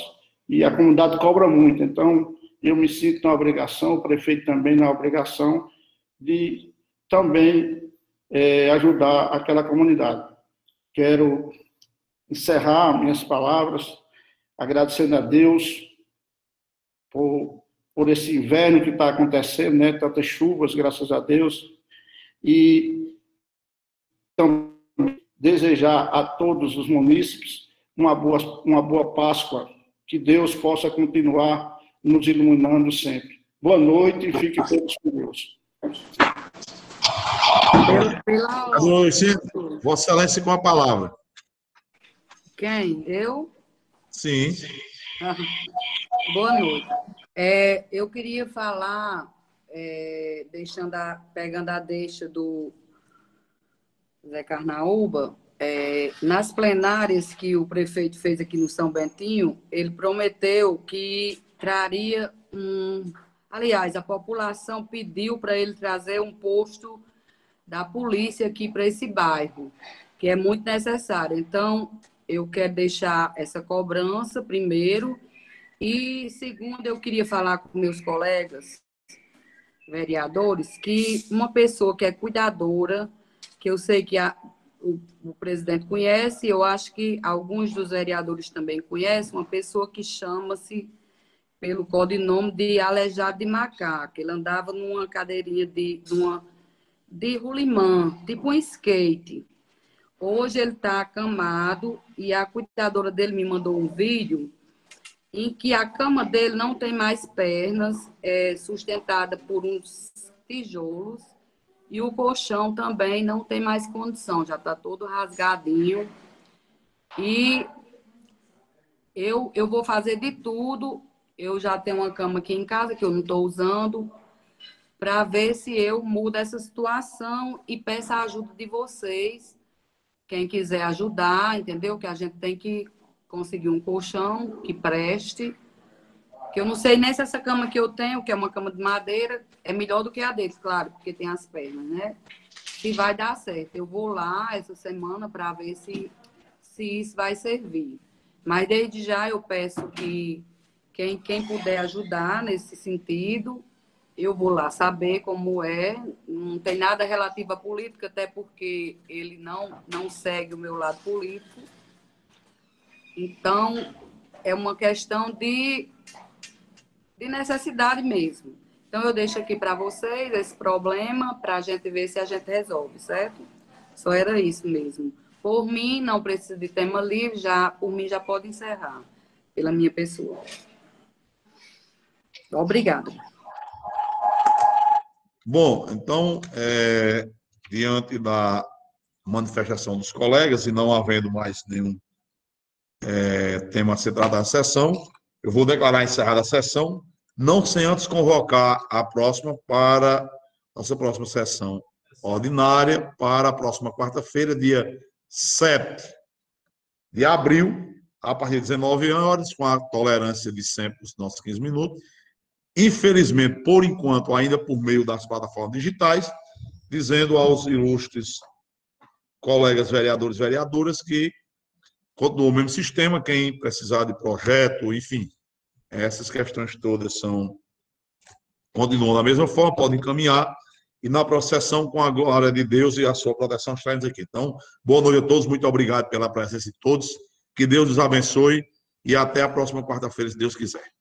e a comunidade cobra muito. Então, eu me sinto na obrigação, o prefeito também na obrigação, de também é, ajudar aquela comunidade. Quero encerrar minhas palavras agradecendo a Deus por, por esse inverno que está acontecendo, né? tantas chuvas, graças a Deus, e então, desejar a todos os munícipes uma boa, uma boa Páscoa. Que Deus possa continuar nos iluminando sempre. Boa noite e fiquem todos com Deus. Boa noite. Vossa Excelência com a palavra. Quem? Eu? Sim. Ah, boa noite. É, eu queria falar, é, deixando a, pegando a deixa do Zé Carnaúba, é, nas plenárias que o prefeito fez aqui no São Bentinho, ele prometeu que traria um. Aliás, a população pediu para ele trazer um posto da polícia aqui para esse bairro, que é muito necessário. Então, eu quero deixar essa cobrança, primeiro. E, segundo, eu queria falar com meus colegas vereadores que uma pessoa que é cuidadora, que eu sei que a, o, o, presidente conhece, eu acho que alguns dos vereadores também conhecem, uma pessoa que chama-se, pelo codinome de Aleijado de Macaco. Ele andava numa cadeirinha de, de uma de rolimã, tipo um skate. Hoje ele está acamado e a cuidadora dele me mandou um vídeo em que a cama dele não tem mais pernas, é sustentada por uns tijolos e o colchão também não tem mais condição, já está todo rasgadinho. E eu, eu vou fazer de tudo. Eu já tenho uma cama aqui em casa que eu não estou usando, para ver se eu mudo essa situação e peço a ajuda de vocês. Quem quiser ajudar, entendeu? Que a gente tem que conseguir um colchão que preste. Que eu não sei nem se essa cama que eu tenho, que é uma cama de madeira, é melhor do que a deles, claro, porque tem as pernas, né? Se vai dar certo. Eu vou lá essa semana para ver se, se isso vai servir. Mas desde já eu peço que quem, quem puder ajudar nesse sentido, eu vou lá saber como é. Não tem nada relativo à política, até porque ele não, não segue o meu lado político. Então, é uma questão de, de necessidade mesmo. Então, eu deixo aqui para vocês esse problema, para a gente ver se a gente resolve, certo? Só era isso mesmo. Por mim, não precisa de tema livre, já, por mim já pode encerrar, pela minha pessoa. Obrigada. Bom, então, é, diante da manifestação dos colegas e não havendo mais nenhum é, tema a na sessão, eu vou declarar encerrada a sessão, não sem antes convocar a próxima para nossa próxima sessão ordinária para a próxima quarta-feira, dia 7 de abril, a partir de 19 horas, com a tolerância de sempre os nossos 15 minutos. Infelizmente, por enquanto, ainda por meio das plataformas digitais, dizendo aos ilustres colegas vereadores e vereadoras que continua o mesmo sistema, quem precisar de projeto, enfim, essas questões todas são continuam da mesma forma, podem encaminhar e na processão com a glória de Deus e a sua proteção estaremos aqui. Então, boa noite a todos, muito obrigado pela presença de todos, que Deus os abençoe e até a próxima quarta-feira, se Deus quiser.